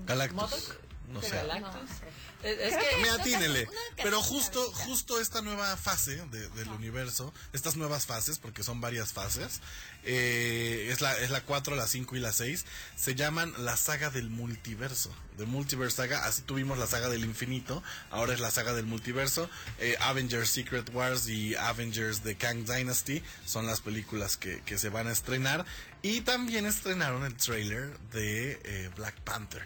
S2: Galactus. No sé.
S3: Galactus.
S4: No.
S3: Es, es
S4: Creo
S3: que
S4: que-
S2: Me atínele. Pero justo, justo esta nueva fase de- del universo, estas nuevas fases, porque son varias fases, eh, es la es la 4, la 5 y la 6, se llaman la saga del multiverso. The Multiverse Saga, así tuvimos la saga del infinito, ahora es la saga del multiverso. Eh, Avengers Secret Wars y Avengers The Kang Dynasty son las películas que, que se van a estrenar. Y también estrenaron el trailer de eh, Black Panther,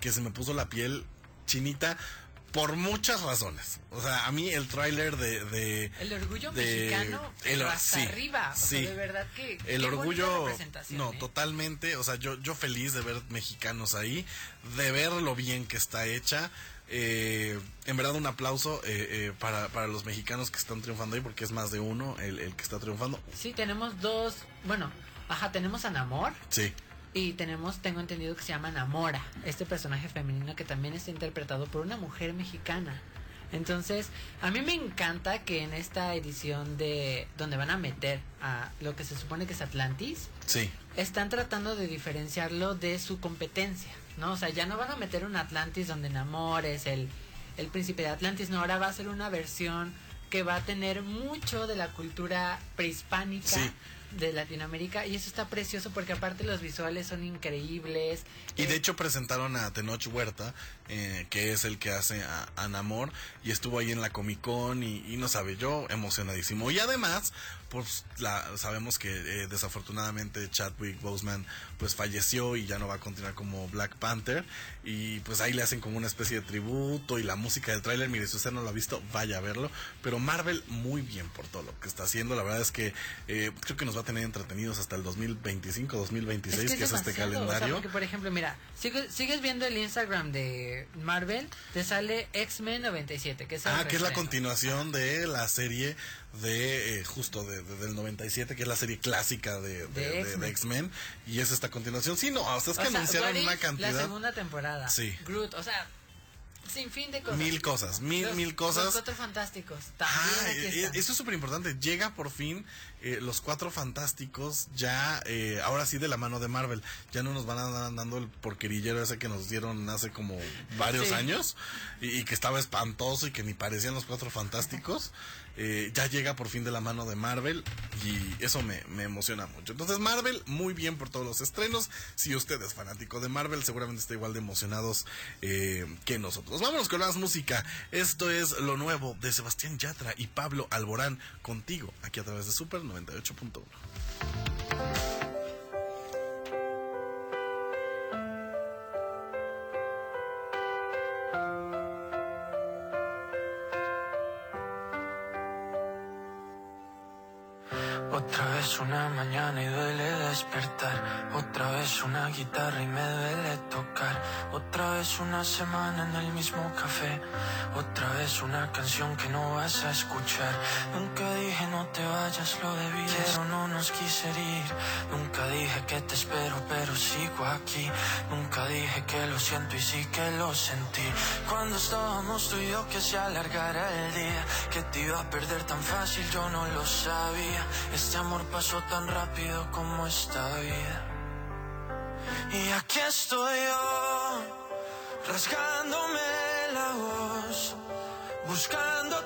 S2: que se me puso la piel chinita por muchas razones. O sea, a mí el tráiler de, de...
S3: el orgullo
S2: de-
S3: mexicano
S2: el-
S3: hasta
S2: sí,
S3: arriba. O sea,
S2: sí.
S3: de verdad que.
S2: El orgullo, no,
S3: ¿eh?
S2: totalmente, o sea, yo, yo feliz de ver mexicanos ahí, de ver lo bien que está hecha. Eh, en verdad un aplauso eh, eh, para, para los mexicanos que están triunfando ahí, porque es más de uno el, el que está triunfando.
S3: Sí, tenemos dos. Bueno, ajá, tenemos a Namor.
S2: Sí,
S3: Y tenemos, tengo entendido que se llama Namora, este personaje femenino que también está interpretado por una mujer mexicana. Entonces, a mí me encanta que en esta edición de donde van a meter a lo que se supone que es Atlantis,
S2: sí,
S3: están tratando de diferenciarlo de su competencia, ¿no? O sea, ya no van a meter un Atlantis donde Namor es el, el príncipe de Atlantis, no, ahora va a ser una versión que va a tener mucho de la cultura prehispánica
S2: Sí.
S3: De Latinoamérica y eso está precioso porque aparte los visuales son increíbles.
S2: Y de hecho presentaron a Tenoch Huerta, eh, que es el que hace a, a Namor, y estuvo ahí en la Comic Con y, y no sabe, yo emocionadísimo. Y además, pues la, sabemos que eh, desafortunadamente Chadwick Boseman pues falleció y ya no va a continuar como Black Panther y pues ahí le hacen como una especie de tributo y la música del tráiler, mire, si usted no lo ha visto, vaya a verlo, pero Marvel muy bien por todo lo que está haciendo, la verdad es que eh, creo que nos va a tener entretenidos hasta el 2025, 2026, que, es, este
S3: demasiado, o sea,
S2: calendario.
S3: porque, por ejemplo, mira, sigue- sigues viendo el Instagram de Marvel, te sale X-Men 97, que es el
S2: Ah, que es la continuación de la serie de eh, justo de, de- del 97, que es la serie clásica de, de-
S3: X-Men.
S2: Y es esta continuación. Sí, no, o sea, es
S3: O
S2: que
S3: sea,
S2: anunciaron una cantidad,
S3: La segunda temporada.
S2: Sí.
S3: Groot, o sea, sin fin de cosas.
S2: mil cosas, mil,
S3: Los-
S2: mil cosas.
S3: Los cuatro fantásticos. También
S2: Ah, eh,
S3: están.
S2: eso es súper importante. Llega por fin eh, los cuatro fantásticos, ya eh, ahora sí de la mano de Marvel. Ya no nos van a andar dando el porquerillero ese que nos dieron hace como varios
S3: Sí.
S2: años y, y que estaba espantoso y que ni parecían los cuatro fantásticos. Eh, ya llega por fin de la mano de Marvel y eso me, me emociona mucho. Entonces Marvel, muy bien por todos los estrenos. Si usted es fanático de Marvel, seguramente está igual de emocionados eh, que nosotros. Vámonos con más música. Esto es lo nuevo de Sebastián Yatra y Pablo Alborán contigo, aquí a través de Super 98.1.
S14: una semana en el mismo café. Otra vez una canción que no vas a escuchar. Nunca dije no te vayas, lo debí, pero no nos quise ir. Nunca dije que te espero, pero sigo aquí. Nunca dije que lo siento y sí que lo sentí. Cuando estábamos tú y yo que se alargara el día. Que te iba a perder tan fácil, yo no lo sabía. Este amor pasó tan rápido como esta vida. Y aquí estoy yo, rasgándome la voz, buscándote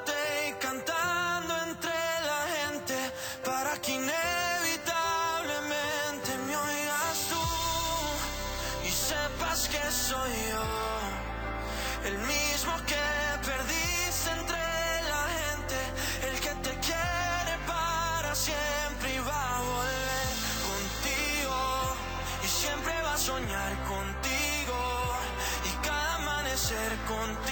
S14: contigo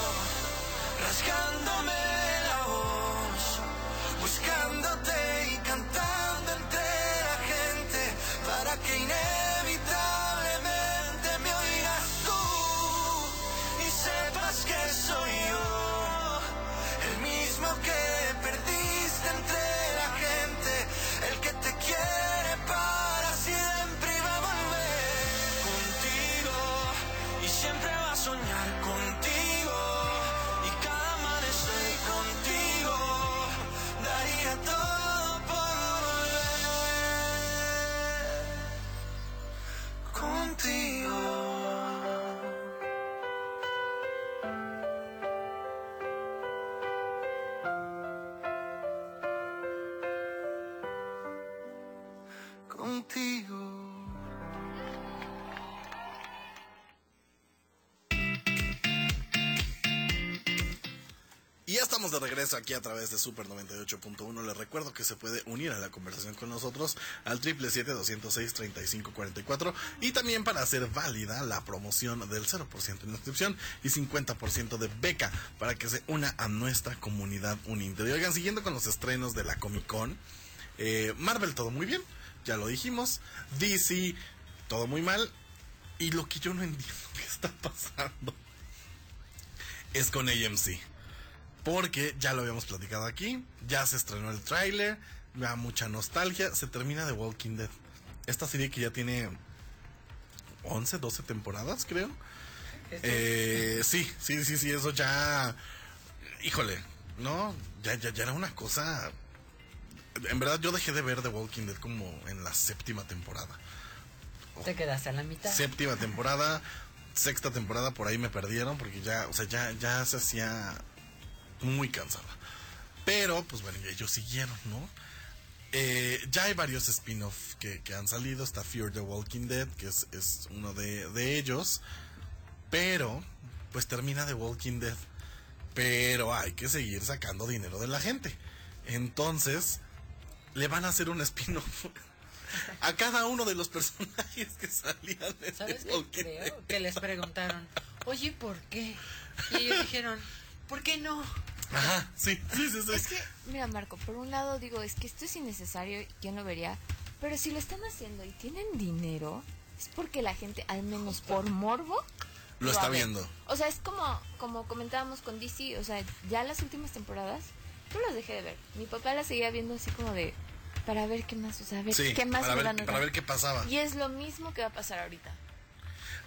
S15: rasgándome
S2: de regreso aquí a través de Super 98.1. Les recuerdo que se puede unir a la conversación con nosotros al 777-206-3544 y también para hacer válida la promoción del 0% de inscripción y 50% de beca para que se una a nuestra comunidad unida. Y oigan, siguiendo con los estrenos de la Comic Con, eh, Marvel todo muy bien, ya lo dijimos, DC todo muy mal y lo que yo no entiendo que está pasando es con AMC. Porque ya lo habíamos platicado aquí, ya se estrenó el tráiler, me da mucha nostalgia, se termina The Walking Dead. Esta serie que ya tiene 11, 12 temporadas, creo. Eh, sí, sí, sí, sí, eso ya... Híjole, ¿no? Ya, ya, ya era una cosa... En verdad yo dejé de ver The Walking Dead como en la séptima temporada.
S3: Te quedaste a la mitad.
S2: Séptima temporada, sexta temporada por ahí me perdieron porque ya, o sea, ya, ya se hacía muy cansada. Pero, pues bueno, ellos siguieron, ¿no? Eh, ya hay varios spin-off que, que han salido. Está Fear the Walking Dead, que es, es uno de, de ellos. Pero, pues termina The Walking Dead. Pero hay que seguir sacando dinero de la gente. Entonces, le van a hacer un spin-off a cada uno de los personajes que salían en
S3: ¿Sabes
S2: The
S3: qué
S2: Dead.
S3: creo? Que les preguntaron, oye, ¿por qué? Y ellos dijeron, ¿por qué no?
S2: Ajá, sí, sí, sí, sí.
S4: Es que, mira, Marco, por un lado digo, es que esto es innecesario, ¿quién lo vería? Pero si lo están haciendo y tienen dinero, es porque la gente, al menos por morbo,
S2: Lo está viendo.
S4: O sea, es como, como comentábamos con DC, o sea, ya las últimas temporadas, yo las dejé de ver. Mi papá las seguía viendo así como de, para ver qué más, o sea, a ver
S2: Sí,
S4: qué más
S2: para
S4: me
S2: ver- para ver qué pasaba.
S4: Y es lo mismo que va a pasar ahorita.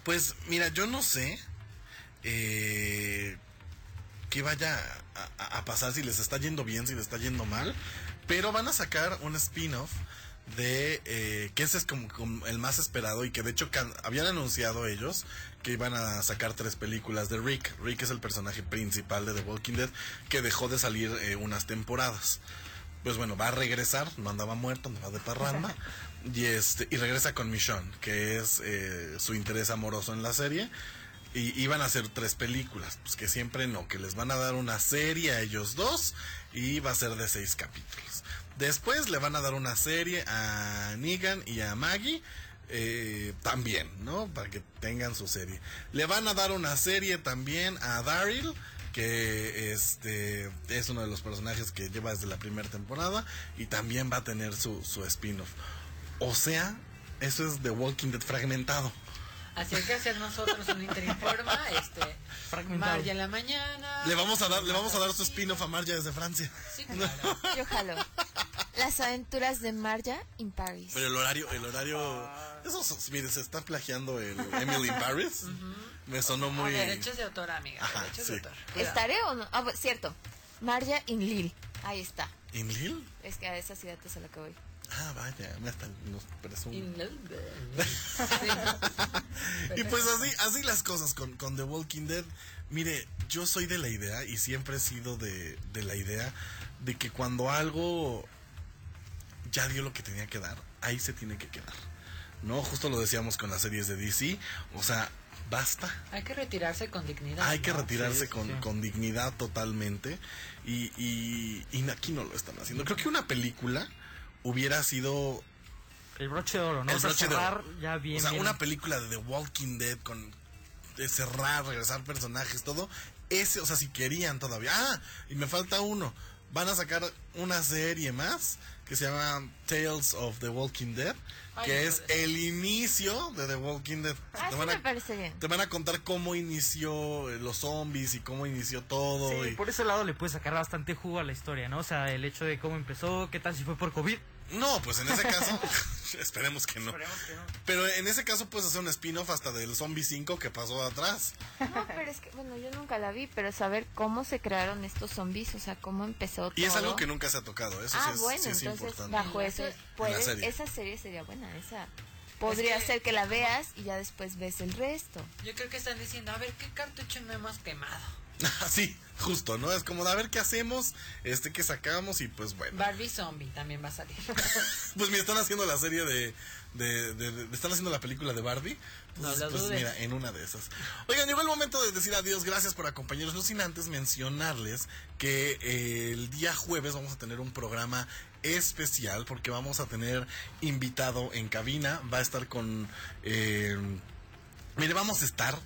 S2: Pues mira, yo no sé eh, qué vaya a, pasar, si les está yendo bien, si les está yendo mal, pero van a sacar un spin-off de eh, que ese es como, como el más esperado y que de hecho can- habían anunciado ellos que iban a sacar tres películas de Rick. Rick es el personaje principal de The Walking Dead que dejó de salir eh, unas temporadas. Pues bueno, va a regresar, no andaba muerto, andaba de parranda. Y, este, y regresa con Michonne, que es eh, su interés amoroso en la serie. Y iban a hacer tres películas, pues que siempre no, que les van a dar una serie a ellos dos y va a ser de seis capítulos. Después le van a dar una serie a Negan y a Maggie eh, también, ¿no? Para que tengan su serie. Le van a dar una serie también a Daryl, que este es uno de los personajes que lleva desde la primera temporada y también va a tener su, su spin-off. O sea, eso es The Walking Dead fragmentado.
S3: Que hacer nosotros un Interinforma, este, Marja en la mañana.
S2: Le vamos a dar, le vamos a dar su spin-off a Marja desde Francia.
S4: Yo jalo. Las aventuras de Marja in Paris.
S2: Pero el horario, el horario, eso, mire, se está plagiando el Emily in Paris. Me sonó muy.
S3: Derechos de autor, amiga.
S2: Ajá,
S3: derechos
S2: sí.
S3: de autor. Cuidado.
S4: ¿Estaré o no? Ah, bu- cierto. Marja in Lille. Ahí está.
S2: ¿In Lille?
S4: Es que a esa ciudad es a la que voy.
S2: Ah, vaya, me hasta nos presume.
S3: Y
S2: pues así, así las cosas con, con The Walking Dead. Mire, yo soy de la idea y siempre he sido de, de la idea de que cuando algo ya dio lo que tenía que dar, ahí se tiene que quedar. ¿No? Justo lo decíamos con las series de DC. O sea, basta.
S3: Hay que retirarse con dignidad.
S2: Hay que retirarse
S3: sí,
S2: con,
S3: sí.
S2: con dignidad totalmente. Y, y, y aquí no lo están haciendo. Creo que una película hubiera sido
S5: El broche de oro, ¿no?
S2: El
S5: O sea,
S2: broche de
S5: cerrar
S2: oro.
S5: ya bien.
S2: o sea,
S5: bien.
S2: una película de The Walking Dead con de cerrar, regresar personajes, todo. Ese, o sea, si querían todavía. Ah, y me falta uno. Van a sacar una serie más que se llama Tales of the Walking Dead,
S4: Ay,
S2: que es el inicio de The Walking Dead.
S4: Ah,
S2: Te
S4: sí
S2: van
S4: me
S2: a-
S4: parece bien.
S2: te van a contar cómo inició eh, los zombies y cómo inició todo.
S5: Sí,
S2: y-
S5: por ese lado le puede sacar bastante jugo a la historia, ¿no? O sea, el hecho de cómo empezó, qué tal si fue por COVID.
S2: No, pues en ese caso, esperemos que no. Pero en ese caso puedes hacer un spin-off hasta del Zombie 5 que pasó atrás.
S4: No, pero es que, bueno, yo nunca la vi, pero saber cómo se crearon estos zombies, o sea, cómo empezó todo.
S2: Y es algo que nunca se ha tocado, eso
S4: ah,
S2: sí es,
S4: bueno,
S2: sí es
S4: entonces
S2: importante.
S4: bajo eso, puede-
S2: serie.
S4: esa serie sería buena, esa podría ser que la veas y ya después ves el resto.
S3: Yo creo que están diciendo, a ver, ¿qué cartucho no hemos quemado?
S2: sí, justo, ¿no? Es como de a ver qué hacemos, este que sacamos y pues bueno.
S3: Barbie Zombie también va a salir.
S2: Pues mira, están haciendo la serie de, de, de- de- están haciendo la película de Barbie. Pues, pues mira, en una de esas. Oigan, llegó el momento de decir adiós, gracias por acompañarnos, no sin antes mencionarles que eh, el día jueves vamos a tener un programa especial porque vamos a tener invitado en cabina, va a estar con... eh, mire, vamos a estar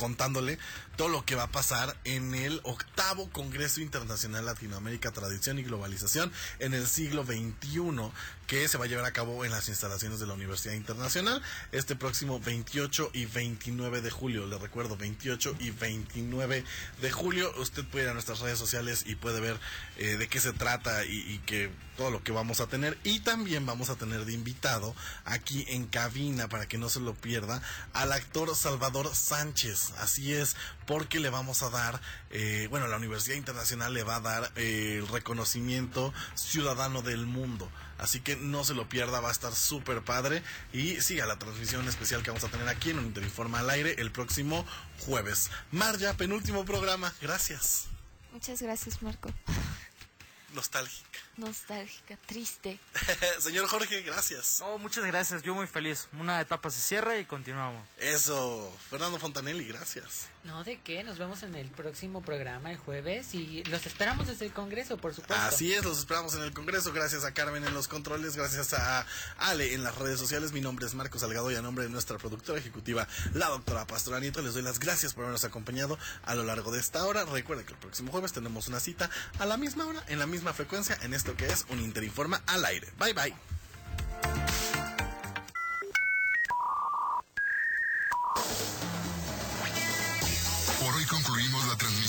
S2: contándole todo lo que va a pasar en el octavo Congreso Internacional Latinoamérica, Tradición y Globalización en el siglo XXI, que se va a llevar a cabo en las instalaciones de la Universidad Internacional este próximo 28 y 29 de julio. Le recuerdo, 28 y 29 de julio. Usted puede ir a nuestras redes sociales y puede ver eh, de qué se trata y, y que todo lo que vamos a tener. Y también vamos a tener de invitado aquí en cabina, para que no se lo pierda, al actor Salvador Sánchez. Así es, porque le vamos a dar, eh, bueno, la Universidad Internacional le va a dar eh, el reconocimiento ciudadano del mundo. Así que no se lo pierda, va a estar súper padre. Y siga la transmisión especial que vamos a tener aquí en un Interinforma al aire el próximo jueves. Marja, penúltimo programa. Gracias.
S4: Muchas gracias, Marco.
S2: Nostálgica.
S4: Nostálgica, triste.
S2: Señor Jorge, gracias.
S5: Oh, muchas gracias, yo muy feliz. Una etapa se cierra y continuamos.
S2: Eso, Fernando Fontanelli, gracias.
S3: No, ¿de qué? Nos vemos en el próximo programa el jueves y los esperamos desde el Congreso, por supuesto.
S2: Así es, los esperamos en el Congreso. Gracias a Carmen en los controles, gracias a Ale en las redes sociales. Mi nombre es Marco Salgado y a nombre de nuestra productora ejecutiva, la doctora Pastora Nieto, les doy las gracias por habernos acompañado a lo largo de esta hora. Recuerden que el próximo jueves tenemos una cita a la misma hora, en la misma frecuencia, en esto que es un Interinforma al aire. Bye bye.